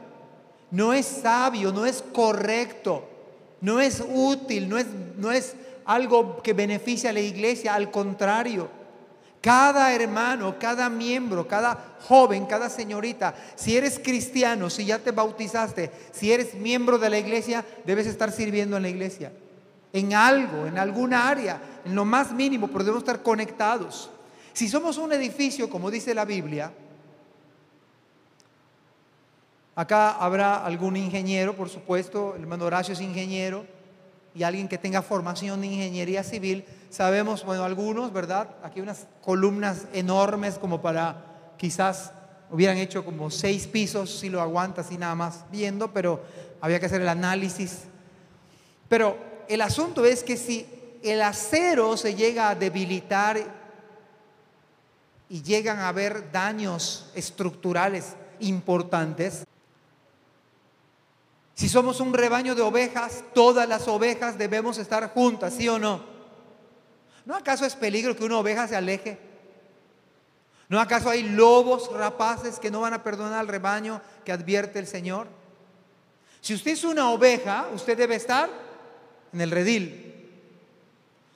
no es sabio, no es correcto, no es útil, no es, no es algo que beneficia a la iglesia, al contrario. Cada hermano, cada miembro, cada joven, cada señorita, si eres cristiano, si ya te bautizaste, si eres miembro de la iglesia, debes estar sirviendo en la iglesia. En algo, en alguna área, en lo más mínimo, pero debemos estar conectados. Si somos un edificio, como dice la Biblia, acá habrá algún ingeniero, por supuesto, el hermano Horacio es ingeniero, y alguien que tenga formación de ingeniería civil, sabemos, bueno, algunos, ¿verdad? Aquí unas columnas enormes como para quizás hubieran hecho como seis pisos si lo aguantas y nada más viendo, pero había que hacer el análisis. Pero el asunto es que si el acero se llega a debilitar y llegan a haber daños estructurales importantes, si somos un rebaño de ovejas, todas las ovejas debemos estar juntas, ¿sí o no? ¿No acaso es peligro que una oveja se aleje? ¿No acaso hay lobos rapaces que no van a perdonar al rebaño que advierte el Señor? Si usted es una oveja, usted debe estar en el redil.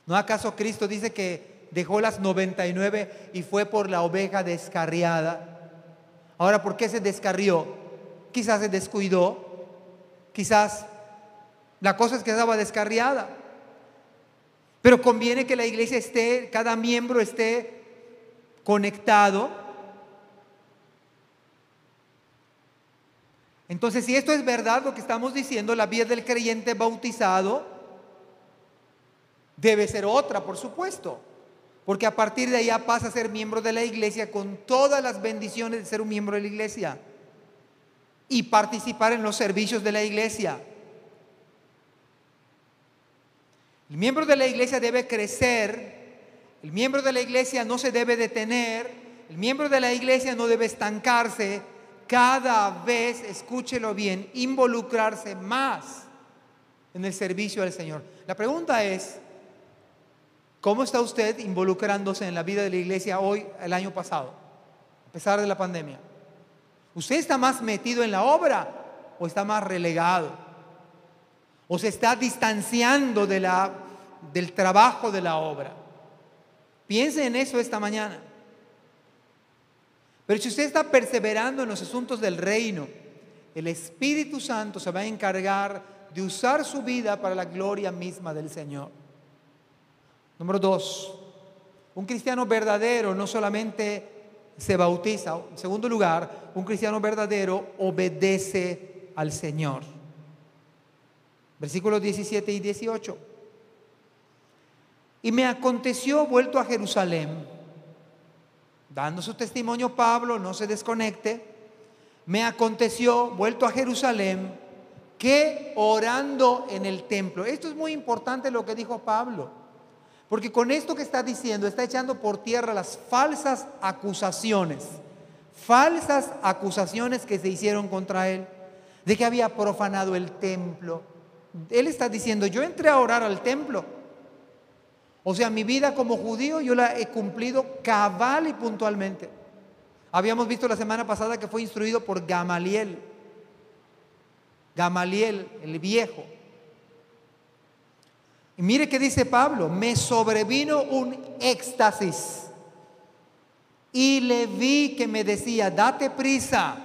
¿No acaso Cristo dice que dejó las 99 y fue por la oveja descarriada? Ahora, ¿por qué se descarrió? Quizás se descuidó, Quizás la cosa es que estaba descarriada. Pero conviene que la iglesia esté, cada miembro esté conectado. Entonces, si esto es verdad lo que estamos diciendo, la vida del creyente bautizado debe ser otra, por supuesto. Porque a partir de allá pasa a ser miembro de la iglesia con todas las bendiciones de ser un miembro de la iglesia y participar en los servicios de la iglesia. El miembro de la iglesia debe crecer, el miembro de la iglesia no se debe detener, el miembro de la iglesia no debe estancarse, cada vez, escúchelo bien, involucrarse más en el servicio al Señor. La pregunta es, ¿cómo está usted involucrándose en la vida de la iglesia hoy, el año pasado, a pesar de la pandemia? ¿Usted está más metido en la obra o está más relegado? ¿O se está distanciando de la, del trabajo de la obra? Piense en eso esta mañana. Pero si usted está perseverando en los asuntos del reino, el Espíritu Santo se va a encargar de usar su vida para la gloria misma del Señor. Número dos, un cristiano verdadero no solamente se bautiza. En segundo lugar, un cristiano verdadero obedece al Señor. Versículos 17 y 18. Y me aconteció vuelto a Jerusalén, dando su testimonio Pablo, no se desconecte, me aconteció vuelto a Jerusalén que orando en el templo. Esto es muy importante lo que dijo Pablo. Porque con esto que está diciendo, está echando por tierra las falsas acusaciones, falsas acusaciones que se hicieron contra él, de que había profanado el templo. Él está diciendo, yo entré a orar al templo. O sea, mi vida como judío yo la he cumplido cabal y puntualmente. Habíamos visto la semana pasada que fue instruido por Gamaliel. Gamaliel, el viejo. Y mire que dice Pablo, me sobrevino un éxtasis. Y le vi que me decía, date prisa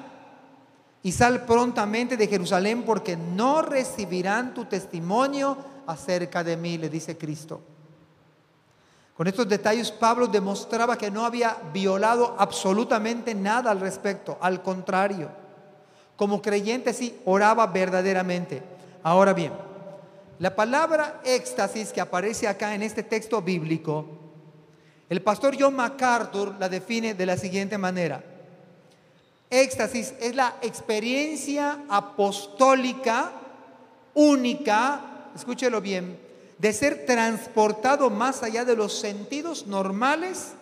y sal prontamente de Jerusalén porque no recibirán tu testimonio acerca de mí, le dice Cristo. Con estos detalles Pablo demostraba que no había violado absolutamente nada al respecto, al contrario, como creyente sí oraba verdaderamente. Ahora bien, la palabra éxtasis que aparece acá en este texto bíblico, el pastor John MacArthur la define de la siguiente manera. Éxtasis es la experiencia apostólica única, escúchelo bien, de ser transportado más allá de los sentidos normales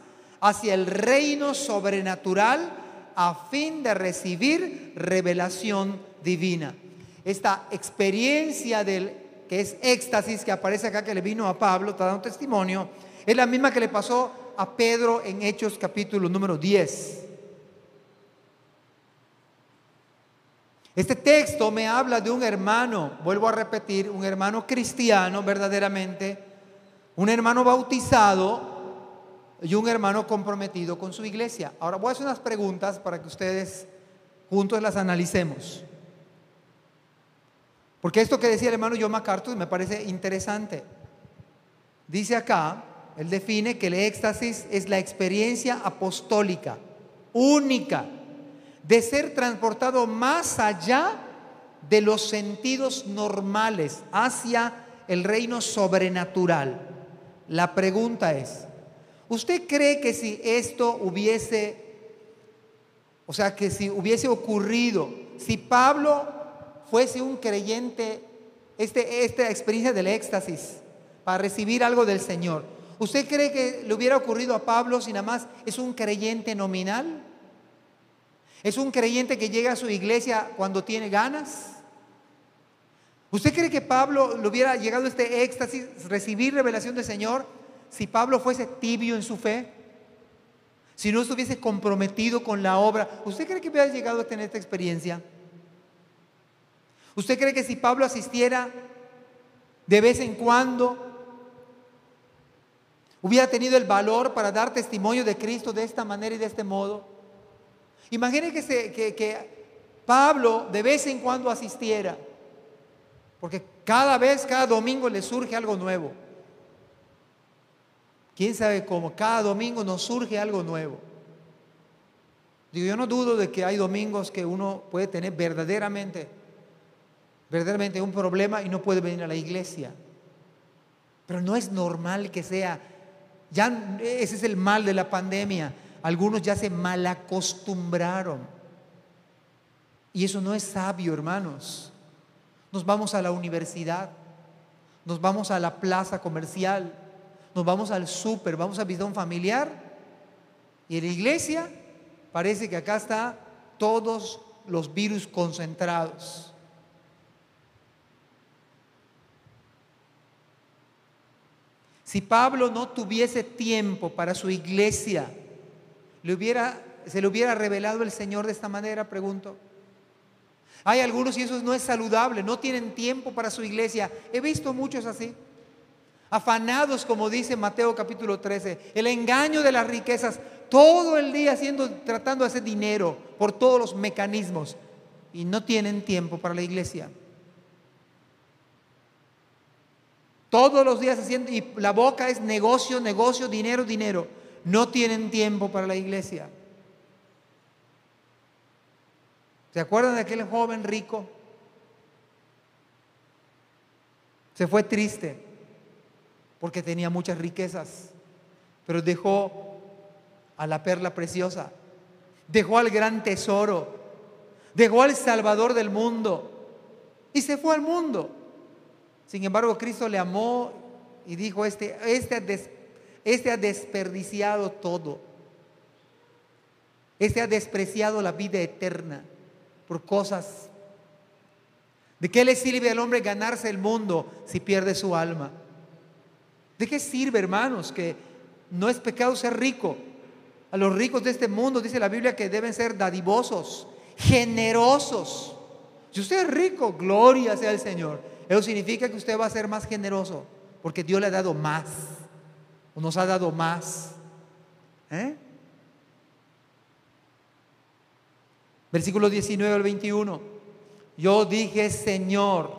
hacia el reino sobrenatural a fin de recibir revelación divina. Esta experiencia del que es éxtasis, que aparece acá, que le vino a Pablo, está dando testimonio, es la misma que le pasó a Pedro en Hechos capítulo número 10. Este texto me habla de un hermano, vuelvo a repetir, un hermano cristiano verdaderamente, un hermano bautizado y un hermano comprometido con su iglesia. Ahora voy a hacer unas preguntas para que ustedes juntos las analicemos. Porque esto que decía el hermano John MacArthur me parece interesante. Dice acá, él define que el éxtasis es la experiencia apostólica, única, de ser transportado más allá de los sentidos normales, hacia el reino sobrenatural. La pregunta es, ¿usted cree que si esto hubiese, o sea, que si hubiese ocurrido, si Pablo fuese un creyente, este, esta experiencia del éxtasis, para recibir algo del Señor, ¿usted cree que le hubiera ocurrido a Pablo si nada más es un creyente nominal? ¿Es un creyente que llega a su iglesia cuando tiene ganas? ¿Usted cree que Pablo le hubiera llegado este éxtasis, recibir revelación del Señor, si Pablo fuese tibio en su fe? Si no estuviese comprometido con la obra, ¿usted cree que hubiera llegado a tener esta experiencia? ¿Usted cree que si Pablo asistiera de vez en cuando, hubiera tenido el valor para dar testimonio de Cristo de esta manera y de este modo? Imagínese que, que, Pablo de vez en cuando asistiera, porque cada vez, cada domingo le surge algo nuevo. ¿Quién sabe cómo? Cada domingo nos surge algo nuevo. Digo, yo no dudo de que hay domingos que uno puede tener verdaderamente verdaderamente un problema y no puede venir a la iglesia. Pero no es normal que sea. Ya ese es el mal de la pandemia. Algunos ya se malacostumbraron. Y eso no es sabio, hermanos. Nos vamos a la universidad, nos vamos a la plaza comercial, nos vamos al súper, vamos a visitar un familiar. Y en la iglesia parece que acá está todos los virus concentrados. Si Pablo no tuviese tiempo para su iglesia, ¿le hubiera, ¿se le hubiera revelado el Señor de esta manera? Pregunto. Hay algunos y eso no es saludable, no tienen tiempo para su iglesia. He visto muchos así. Afanados, como dice Mateo capítulo 13, el engaño de las riquezas, todo el día haciendo, tratando de hacer dinero por todos los mecanismos y no tienen tiempo para la iglesia. Todos los días haciendo, y la boca es negocio, negocio, dinero, dinero. No tienen tiempo para la iglesia. ¿Se acuerdan de aquel joven rico? Se fue triste porque tenía muchas riquezas, pero dejó a la perla preciosa, dejó al gran tesoro, dejó al Salvador del mundo y se fue al mundo. Sin embargo, Cristo le amó y dijo, este, este, este ha desperdiciado todo, este ha despreciado la vida eterna por cosas. ¿De qué le sirve al hombre ganarse el mundo si pierde su alma? ¿De qué sirve, hermanos, que no es pecado ser rico? A los ricos de este mundo dice la Biblia que deben ser dadivosos, generosos. Si usted es rico, gloria sea el Señor. Eso significa que usted va a ser más generoso, porque Dios le ha dado más, o nos ha dado más. ¿Eh? Versículo 19 al 21. Yo dije, Señor,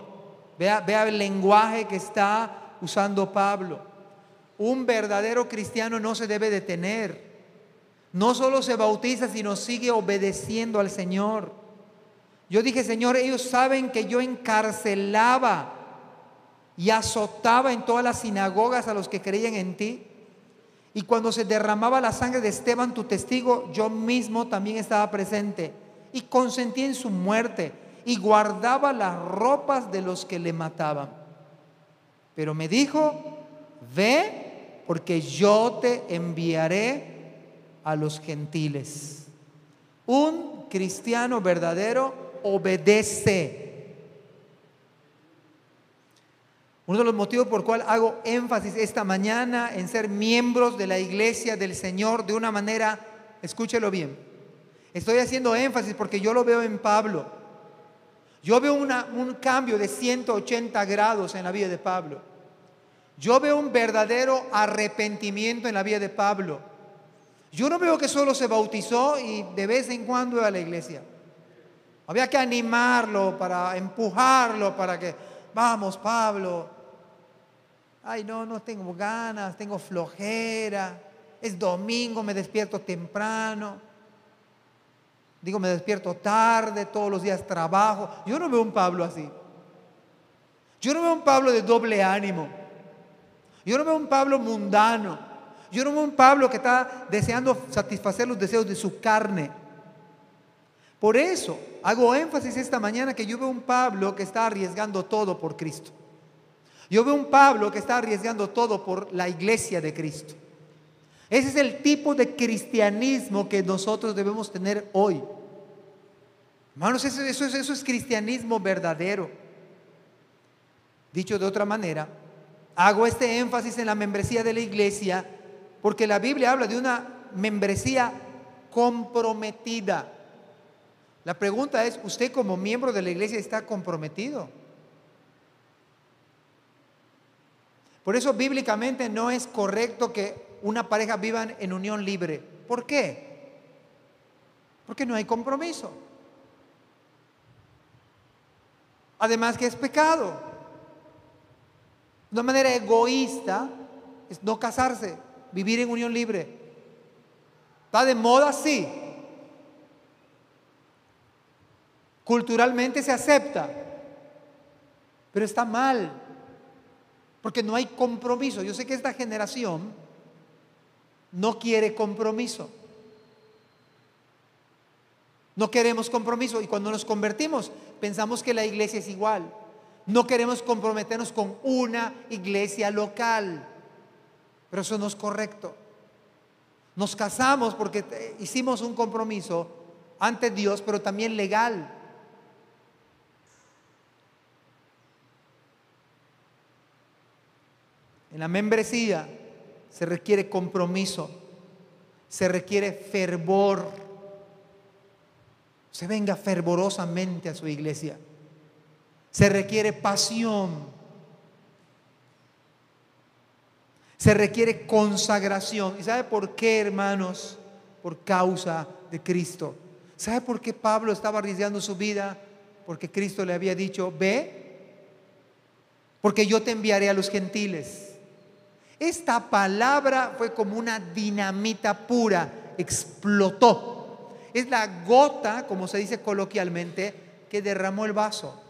vea, vea el lenguaje que está usando Pablo. Un verdadero cristiano no se debe detener. No solo se bautiza, sino sigue obedeciendo al Señor. Yo dije, Señor, ellos saben que yo encarcelaba y azotaba en todas las sinagogas a los que creían en ti. Y cuando se derramaba la sangre de Esteban, tu testigo, yo mismo también estaba presente y consentía en su muerte y guardaba las ropas de los que le mataban. Pero me dijo, ve porque yo te enviaré a los gentiles. Un cristiano verdadero obedece. Uno de los motivos por cual hago énfasis esta mañana en ser miembros de la iglesia del Señor de una manera, escúchelo bien, Estoy haciendo énfasis porque yo lo veo en Pablo. Yo veo un cambio de 180 grados en la vida de Pablo. Yo veo un verdadero arrepentimiento en la vida de Pablo. Yo no veo que solo se bautizó y de vez en cuando iba a la iglesia. Había que animarlo para empujarlo para que, vamos Pablo, ay no, no tengo ganas, tengo flojera, es domingo, me despierto temprano. Digo, me despierto tarde, todos los días trabajo. Yo no veo un Pablo así. Yo no veo un Pablo de doble ánimo. Yo no veo un Pablo mundano. Yo no veo un Pablo que está deseando satisfacer los deseos de su carne. Por eso hago énfasis esta mañana que yo veo un Pablo que está arriesgando todo por Cristo. Yo veo un Pablo que está arriesgando todo por la iglesia de Cristo. Ese es el tipo de cristianismo que nosotros debemos tener hoy. Hermanos, eso, eso, es cristianismo verdadero. Dicho de otra manera, hago este énfasis en la membresía de la iglesia porque la Biblia habla de una membresía comprometida. La pregunta es, ¿usted como miembro de la iglesia está comprometido? Por eso bíblicamente no es correcto que una pareja viva en unión libre. ¿Por qué? Porque no hay compromiso. Además que es pecado. Una manera egoísta es no casarse, vivir en unión libre. ¿Está de moda? Sí. Culturalmente se acepta, pero está mal. Porque no hay compromiso. Yo sé que esta generación no quiere compromiso. No queremos compromiso y cuando nos convertimos pensamos que la iglesia es igual. No queremos comprometernos con una iglesia local. Pero eso no es correcto. Nos casamos porque hicimos un compromiso ante Dios, pero también legal. En la membresía se requiere compromiso, se requiere fervor. Se venga fervorosamente a su iglesia. Se requiere pasión. Se requiere consagración. ¿Y sabe por qué, hermanos? Por causa de Cristo. ¿Sabe por qué Pablo estaba arriesgando su vida? Porque Cristo le había dicho, ve, porque yo te enviaré a los gentiles. Esta palabra fue como una dinamita pura, explotó. Es la gota, como se dice coloquialmente, que derramó el vaso.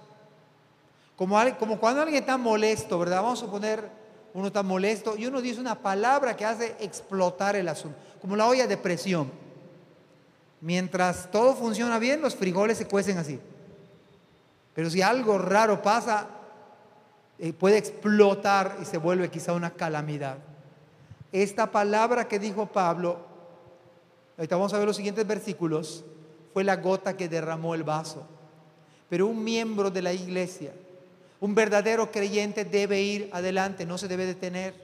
Como, cuando alguien está molesto, ¿verdad? Vamos a suponer, uno está molesto y uno dice una palabra que hace explotar el asunto, como la olla de presión. Mientras todo funciona bien, los frijoles se cuecen así. Pero si algo raro pasa, eh, puede explotar y se vuelve quizá una calamidad. Esta palabra que dijo Pablo, ahorita vamos a ver los siguientes versículos, fue la gota que derramó el vaso. Pero un miembro de la iglesia, un verdadero creyente debe ir adelante, no se debe detener.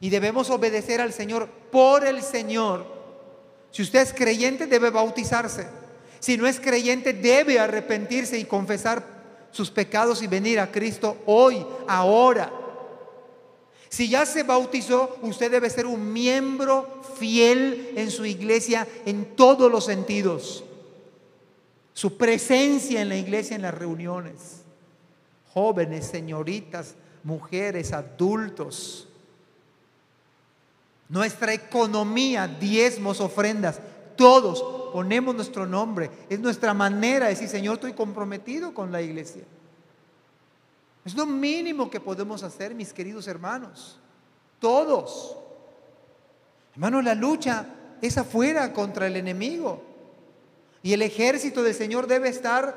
Y debemos obedecer al Señor por el Señor. Si usted es creyente, debe bautizarse. Si no es creyente, debe arrepentirse y confesar sus pecados y venir a Cristo hoy, ahora. Si ya se bautizó, usted debe ser un miembro fiel en su iglesia en todos los sentidos. Su presencia en la iglesia, en las reuniones. Jóvenes, señoritas, mujeres, adultos. Nuestra economía, diezmos, ofrendas, todos ponemos nuestro nombre. Es nuestra manera de decir, Señor, estoy comprometido con la iglesia. Es lo mínimo que podemos hacer, mis queridos hermanos. Todos. Hermanos, la lucha es afuera contra el enemigo. Y el ejército del Señor debe estar,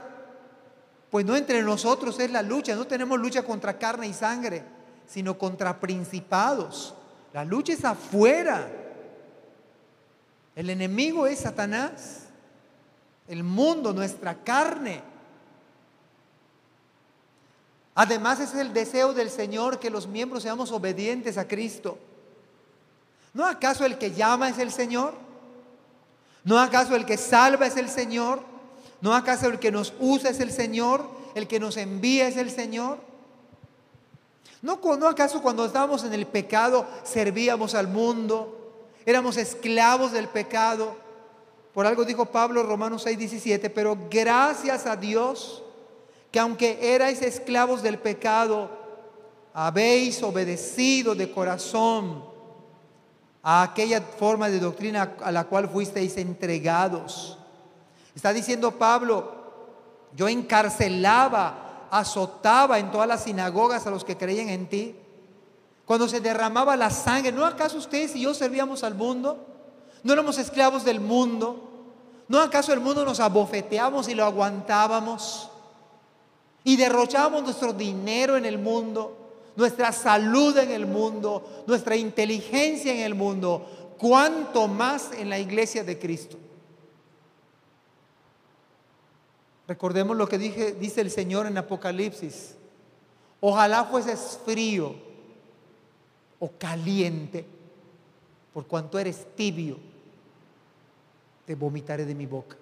pues no entre nosotros es la lucha. No tenemos lucha contra carne y sangre, sino contra principados. La lucha es afuera. El enemigo es Satanás, el mundo, nuestra carne. Además es el deseo del Señor que los miembros seamos obedientes a Cristo. ¿No acaso el que llama es el Señor? ¿No acaso el que salva es el Señor? ¿No acaso el que nos usa es el Señor? ¿El que nos envía es el Señor? ¿No, ¿No acaso cuando estábamos en el pecado servíamos al mundo? Éramos esclavos del pecado. Por algo dijo Pablo Romanos 6, 17, pero gracias a Dios que aunque erais esclavos del pecado, habéis obedecido de corazón a aquella forma de doctrina a la cual fuisteis entregados. Está diciendo Pablo, yo encarcelaba, azotaba en todas las sinagogas a los que creían en ti cuando se derramaba la sangre, ¿no acaso ustedes y yo servíamos al mundo? ¿No éramos esclavos del mundo? ¿No acaso el mundo nos abofeteamos y lo aguantábamos? Y derrochábamos nuestro dinero en el mundo, nuestra salud en el mundo, nuestra inteligencia en el mundo, cuanto más en la iglesia de Cristo. Recordemos lo que dice el Señor en Apocalipsis. Ojalá fueses frío o caliente, por cuanto eres tibio, te vomitaré de mi boca.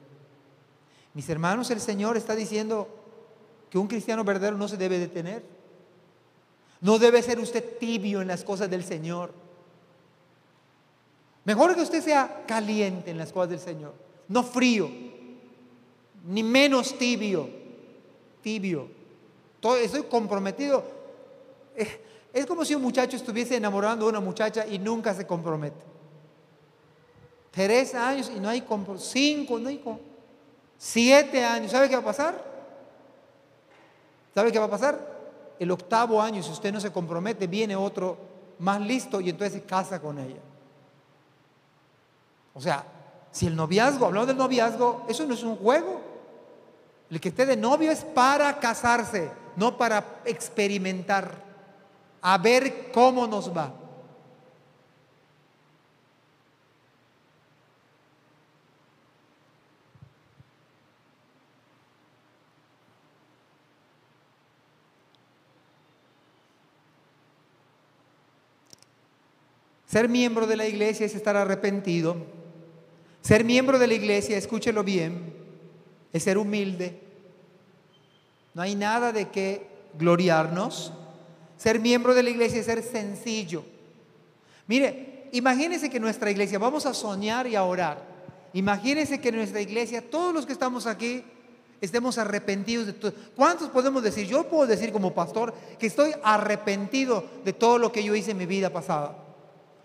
Mis hermanos, el Señor está diciendo que un cristiano verdadero no se debe detener. No debe ser usted tibio en las cosas del Señor. Mejor que usted sea caliente en las cosas del Señor, no frío, ni menos tibio, tibio. estoy comprometido. Eh, es como si un muchacho estuviese enamorando a una muchacha y nunca se compromete. Tres años y no hay compromiso. Cinco, no hay Siete años. ¿Sabe qué va a pasar? ¿Sabe qué va a pasar? el octavo año, si usted no se compromete, viene otro más listo y entonces se casa con ella. O sea, si el noviazgo, hablamos del noviazgo, eso no es un juego. El que esté de novio es para casarse, no para experimentar, a ver cómo nos va. Ser miembro de la iglesia es estar arrepentido. Ser miembro de la iglesia, escúchelo bien, es ser humilde. No hay nada de qué gloriarnos. Ser miembro de la iglesia es ser sencillo. Mire, imagínense que nuestra iglesia, vamos a soñar y a orar. Imagínense que nuestra iglesia, todos los que estamos aquí, estemos arrepentidos de todo. ¿Cuántos podemos decir? Yo puedo decir como pastor que estoy arrepentido de todo lo que yo hice en mi vida pasada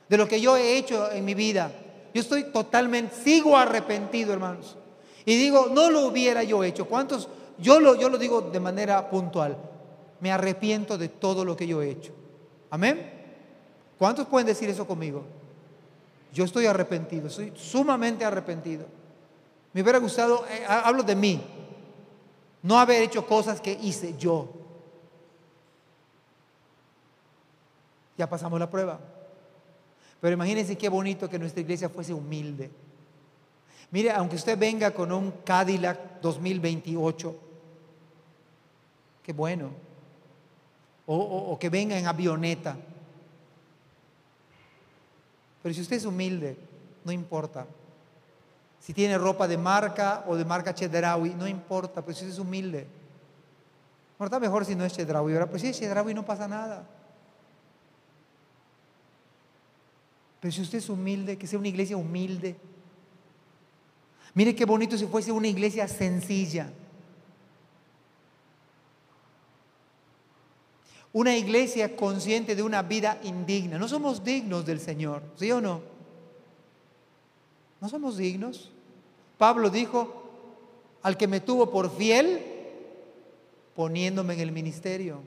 de lo que yo he hecho en mi vida. Yo estoy totalmente, sigo arrepentido, hermanos. Y digo, no lo hubiera yo hecho. ¿Cuántos? Yo lo, yo lo digo de manera puntual. Me arrepiento de todo lo que yo he hecho. Amén. ¿Cuántos pueden decir eso conmigo? Yo estoy arrepentido, estoy sumamente arrepentido. Me hubiera gustado, eh, hablo de mí, no haber hecho cosas que hice yo. Ya pasamos la prueba. Pero imagínense qué bonito que nuestra iglesia fuese humilde. Mire, aunque usted venga con un Cadillac 2028, qué bueno. O, que venga en avioneta. Pero si usted es humilde, no importa. Si tiene ropa de marca o de marca Chedraui, no importa, pero si usted es humilde. No está mejor si no es Chedraui. Pero si es Chedraui no pasa nada. Pero si usted es humilde, que sea una iglesia humilde. Mire qué bonito si fuese una iglesia sencilla. Una iglesia consciente de una vida indigna. No somos dignos del Señor, ¿sí o no? No somos dignos. Pablo dijo, al que me tuvo por fiel, poniéndome en el ministerio.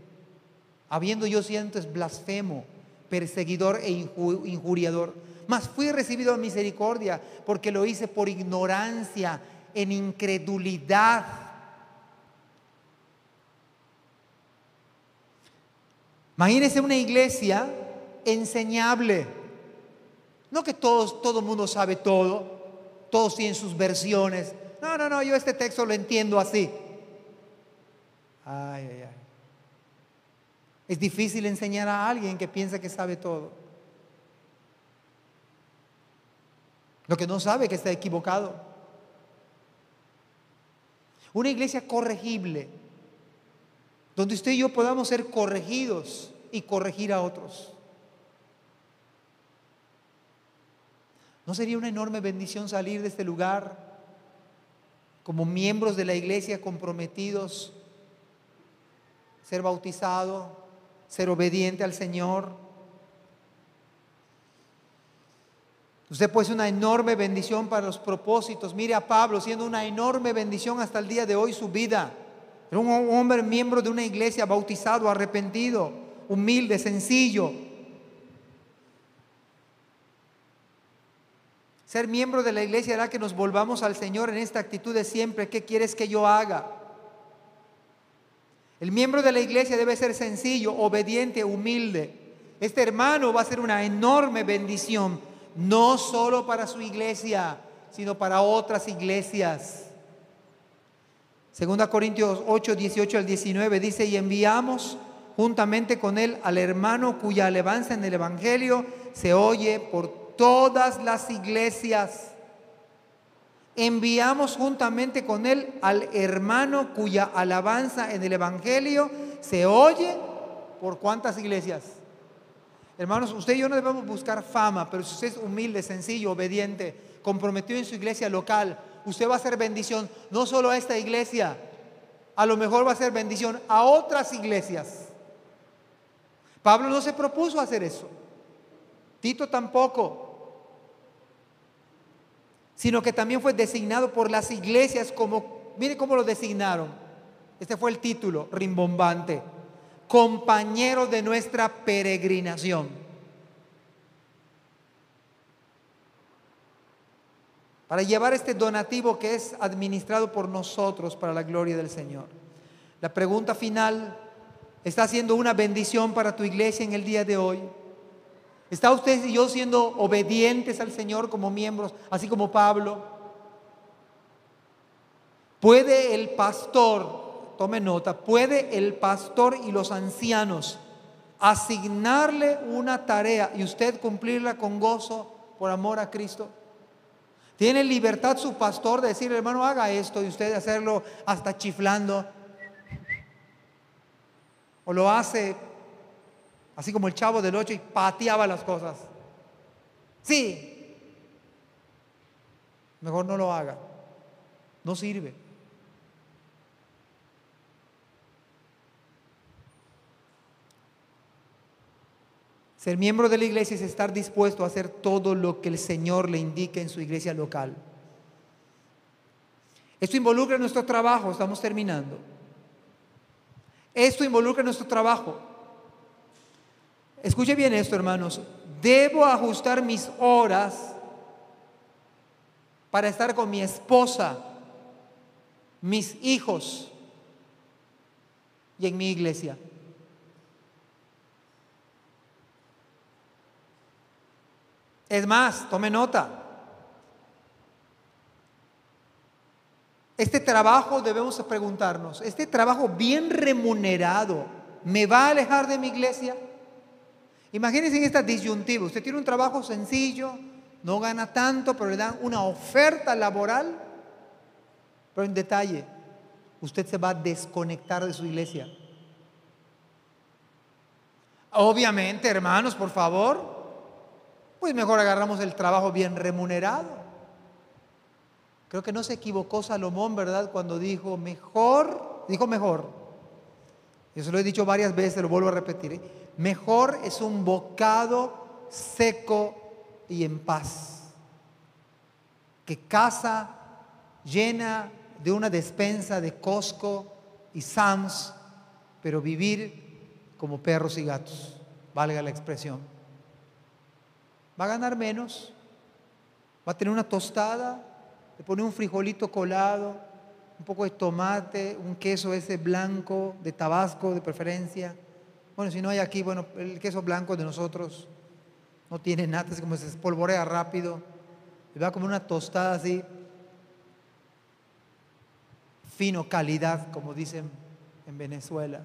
Habiendo yo siento es blasfemo perseguidor e injuriador. Mas fui recibido a misericordia porque lo hice por ignorancia, en incredulidad. Imagínese una iglesia enseñable. No que todos, todo el mundo sabe todo, todos tienen sus versiones. No, no, no, yo este texto lo entiendo así. Ay, ay, ay. Es difícil enseñar a alguien que piensa que sabe todo. Lo que no sabe que está equivocado. Una iglesia corregible, donde usted y yo podamos ser corregidos y corregir a otros. ¿No sería una enorme bendición salir de este lugar como miembros de la iglesia comprometidos, ser bautizado, ser obediente al Señor. Usted puede ser una enorme bendición para los propósitos. Mire a Pablo siendo una enorme bendición hasta el día de hoy su vida. Un hombre miembro de una iglesia bautizado, arrepentido, humilde, sencillo. Ser miembro de la iglesia hará que nos volvamos al Señor en esta actitud de siempre. ¿Qué quieres que yo haga? El miembro de la iglesia debe ser sencillo, obediente, humilde. Este hermano va a ser una enorme bendición, no solo para su iglesia, sino para otras iglesias. Segunda Corintios 8, 18 al 19 dice, y enviamos juntamente con él al hermano cuya alabanza en el Evangelio se oye por todas las iglesias enviamos juntamente con él al hermano cuya alabanza en el Evangelio se oye por cuántas iglesias. Hermanos, usted y yo no debemos buscar fama, pero si usted es humilde, sencillo, obediente, comprometido en su iglesia local, usted va a ser bendición no solo a esta iglesia, a lo mejor va a ser bendición a otras iglesias. Pablo no se propuso hacer eso. Tito tampoco sino que también fue designado por las iglesias como, mire cómo lo designaron. Este fue el título rimbombante. compañero de nuestra peregrinación. Para llevar este donativo que es administrado por nosotros para la gloria del Señor. La pregunta final, ¿está siendo una bendición para tu iglesia en el día de hoy? ¿Está usted y yo siendo obedientes al Señor como miembros, así como Pablo? ¿Puede el pastor, tome nota, puede el pastor y los ancianos asignarle una tarea y usted cumplirla con gozo por amor a Cristo? ¿Tiene libertad su pastor de decir, hermano, haga esto y usted hacerlo hasta chiflando? ¿O lo hace Así como el chavo del ocho y pateaba las cosas. Sí. Mejor no lo haga. No sirve. Ser miembro de la iglesia es estar dispuesto a hacer todo lo que el Señor le indique en su iglesia local. Esto involucra nuestro trabajo, estamos terminando. Esto involucra nuestro trabajo. Escuche bien esto, hermanos. Debo ajustar mis horas para estar con mi esposa, mis hijos y en mi iglesia. Es más, tome nota. Este trabajo debemos preguntarnos, ¿este trabajo bien remunerado me va a alejar de mi iglesia? Imagínense en esta disyuntiva. Usted tiene un trabajo sencillo, no gana tanto, pero le dan una oferta laboral. Pero en detalle, usted se va a desconectar de su iglesia. Obviamente, hermanos, por favor, pues mejor agarramos el trabajo bien remunerado. Creo que no se equivocó Salomón, ¿verdad? Cuando dijo mejor, dijo mejor. Yo se lo he dicho varias veces, lo vuelvo a repetir. ¿eh? Mejor es un bocado seco y en paz que casa llena de una despensa de Costco y Sams, pero vivir como perros y gatos, valga la expresión. Va a ganar menos, va a tener una tostada, le pone un frijolito colado, un poco de tomate, un queso ese blanco de Tabasco de preferencia bueno, si no hay aquí, bueno, el queso blanco de nosotros no tiene nada, es como se espolvorea rápido. Y va como una tostada así, fino, calidad, como dicen en Venezuela.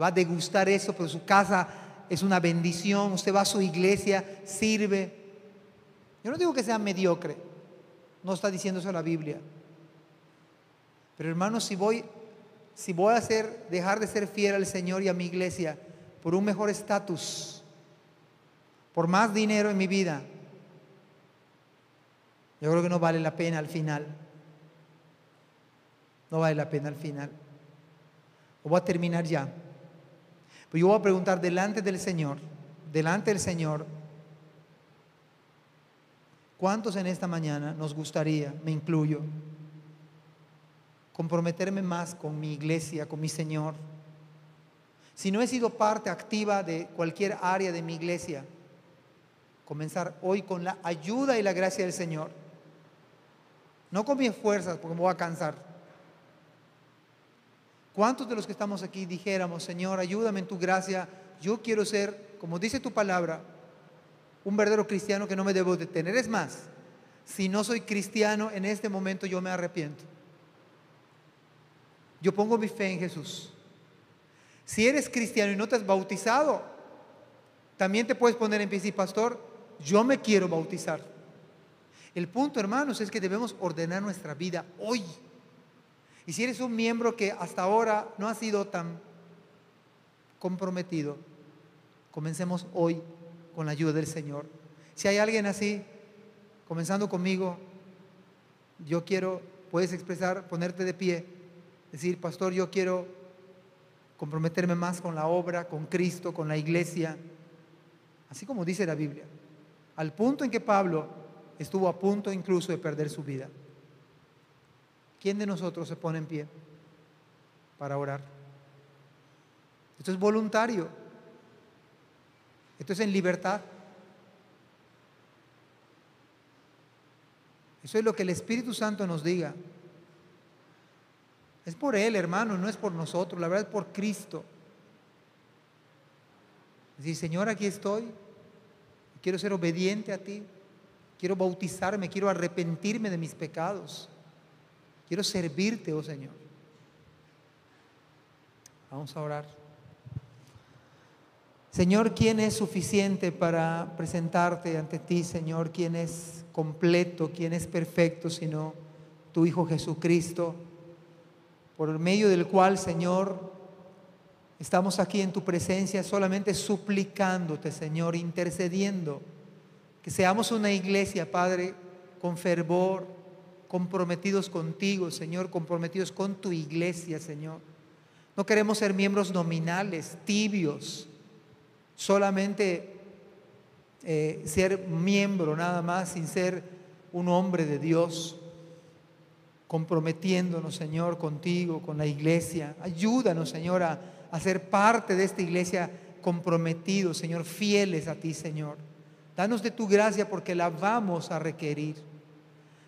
Va a degustar eso, pero su casa es una bendición. Usted va a su iglesia, sirve. Yo no digo que sea mediocre, no está diciendo eso la Biblia. Pero hermanos, si voy si voy a hacer, dejar de ser fiel al Señor y a mi iglesia por un mejor estatus, por más dinero en mi vida, yo creo que no vale la pena al final. No vale la pena al final. voy a terminar ya. Yo voy a preguntar delante del Señor, delante del Señor, ¿cuántos en esta mañana nos gustaría, me incluyo, comprometerme más con mi iglesia, con mi Señor. Si no he sido parte activa de cualquier área de mi iglesia, comenzar hoy con la ayuda y la gracia del Señor. No con mis fuerzas, porque me voy a cansar. ¿Cuántos de los que estamos aquí dijéramos, Señor, ayúdame en tu gracia? Yo quiero ser, como dice tu palabra, un verdadero cristiano que no me debo detener. Es más, si no soy cristiano en este momento, yo me arrepiento. Yo pongo mi fe en Jesús. Si eres cristiano y no te has bautizado, también te puedes poner en pie y pastor, yo me quiero bautizar. El punto, hermanos, es que debemos ordenar nuestra vida hoy. Y si eres un miembro que hasta ahora no ha sido tan comprometido, comencemos hoy con la ayuda del Señor. Si hay alguien así, comenzando conmigo, yo quiero, puedes expresar, ponerte de pie Decir, pastor, yo quiero comprometerme más con la obra, con Cristo, con la iglesia, así como dice la Biblia, al punto en que Pablo estuvo a punto incluso de perder su vida. ¿Quién de nosotros se pone en pie para orar? Esto es voluntario. Esto es en libertad. Eso es lo que el Espíritu Santo nos diga. Es por Él, hermano, no es por nosotros, la verdad es por Cristo. Decir, Señor, aquí estoy, quiero ser obediente a ti, quiero bautizarme, quiero arrepentirme de mis pecados, quiero servirte, oh Señor. Vamos a orar. Señor, ¿quién es suficiente para presentarte ante ti, Señor? ¿Quién es completo? ¿Quién es perfecto sino tu Hijo Jesucristo? por medio del cual, Señor, estamos aquí en tu presencia solamente suplicándote, Señor, intercediendo, que seamos una iglesia, Padre, con fervor, comprometidos contigo, Señor, comprometidos con tu iglesia, Señor. No queremos ser miembros nominales, tibios, solamente eh, ser miembro nada más sin ser un hombre de Dios comprometiéndonos, Señor, contigo, con la iglesia. Ayúdanos, Señor, a, ser parte de esta iglesia comprometidos, Señor, fieles a ti, Señor. Danos de tu gracia porque la vamos a requerir.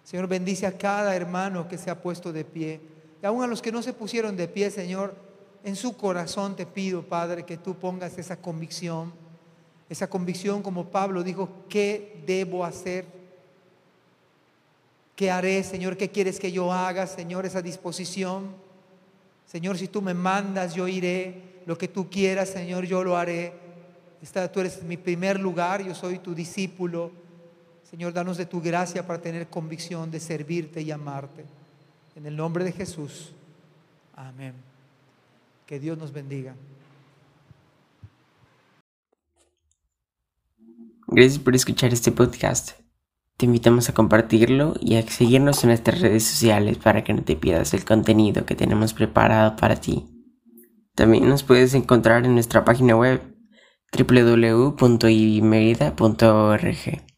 Señor, bendice a cada hermano que se ha puesto de pie. Y aún a los que no se pusieron de pie, Señor, en su corazón te pido, Padre, que tú pongas esa convicción. Esa convicción, como Pablo dijo, ¿qué debo hacer? ¿Qué haré, Señor? ¿Qué quieres que yo haga, Señor? Esa disposición. Señor, si tú me mandas, yo iré. Lo que tú quieras, Señor, yo lo haré. tú eres mi primer lugar, yo soy tu discípulo. Señor, danos de tu gracia para tener convicción de servirte y amarte. En el nombre de Jesús. Amén. Que Dios nos bendiga. Gracias por escuchar este podcast. Te invitamos a compartirlo y a seguirnos en nuestras redes sociales para que no te pierdas el contenido que tenemos preparado para ti. También nos puedes encontrar en nuestra página web www.ibismerida.org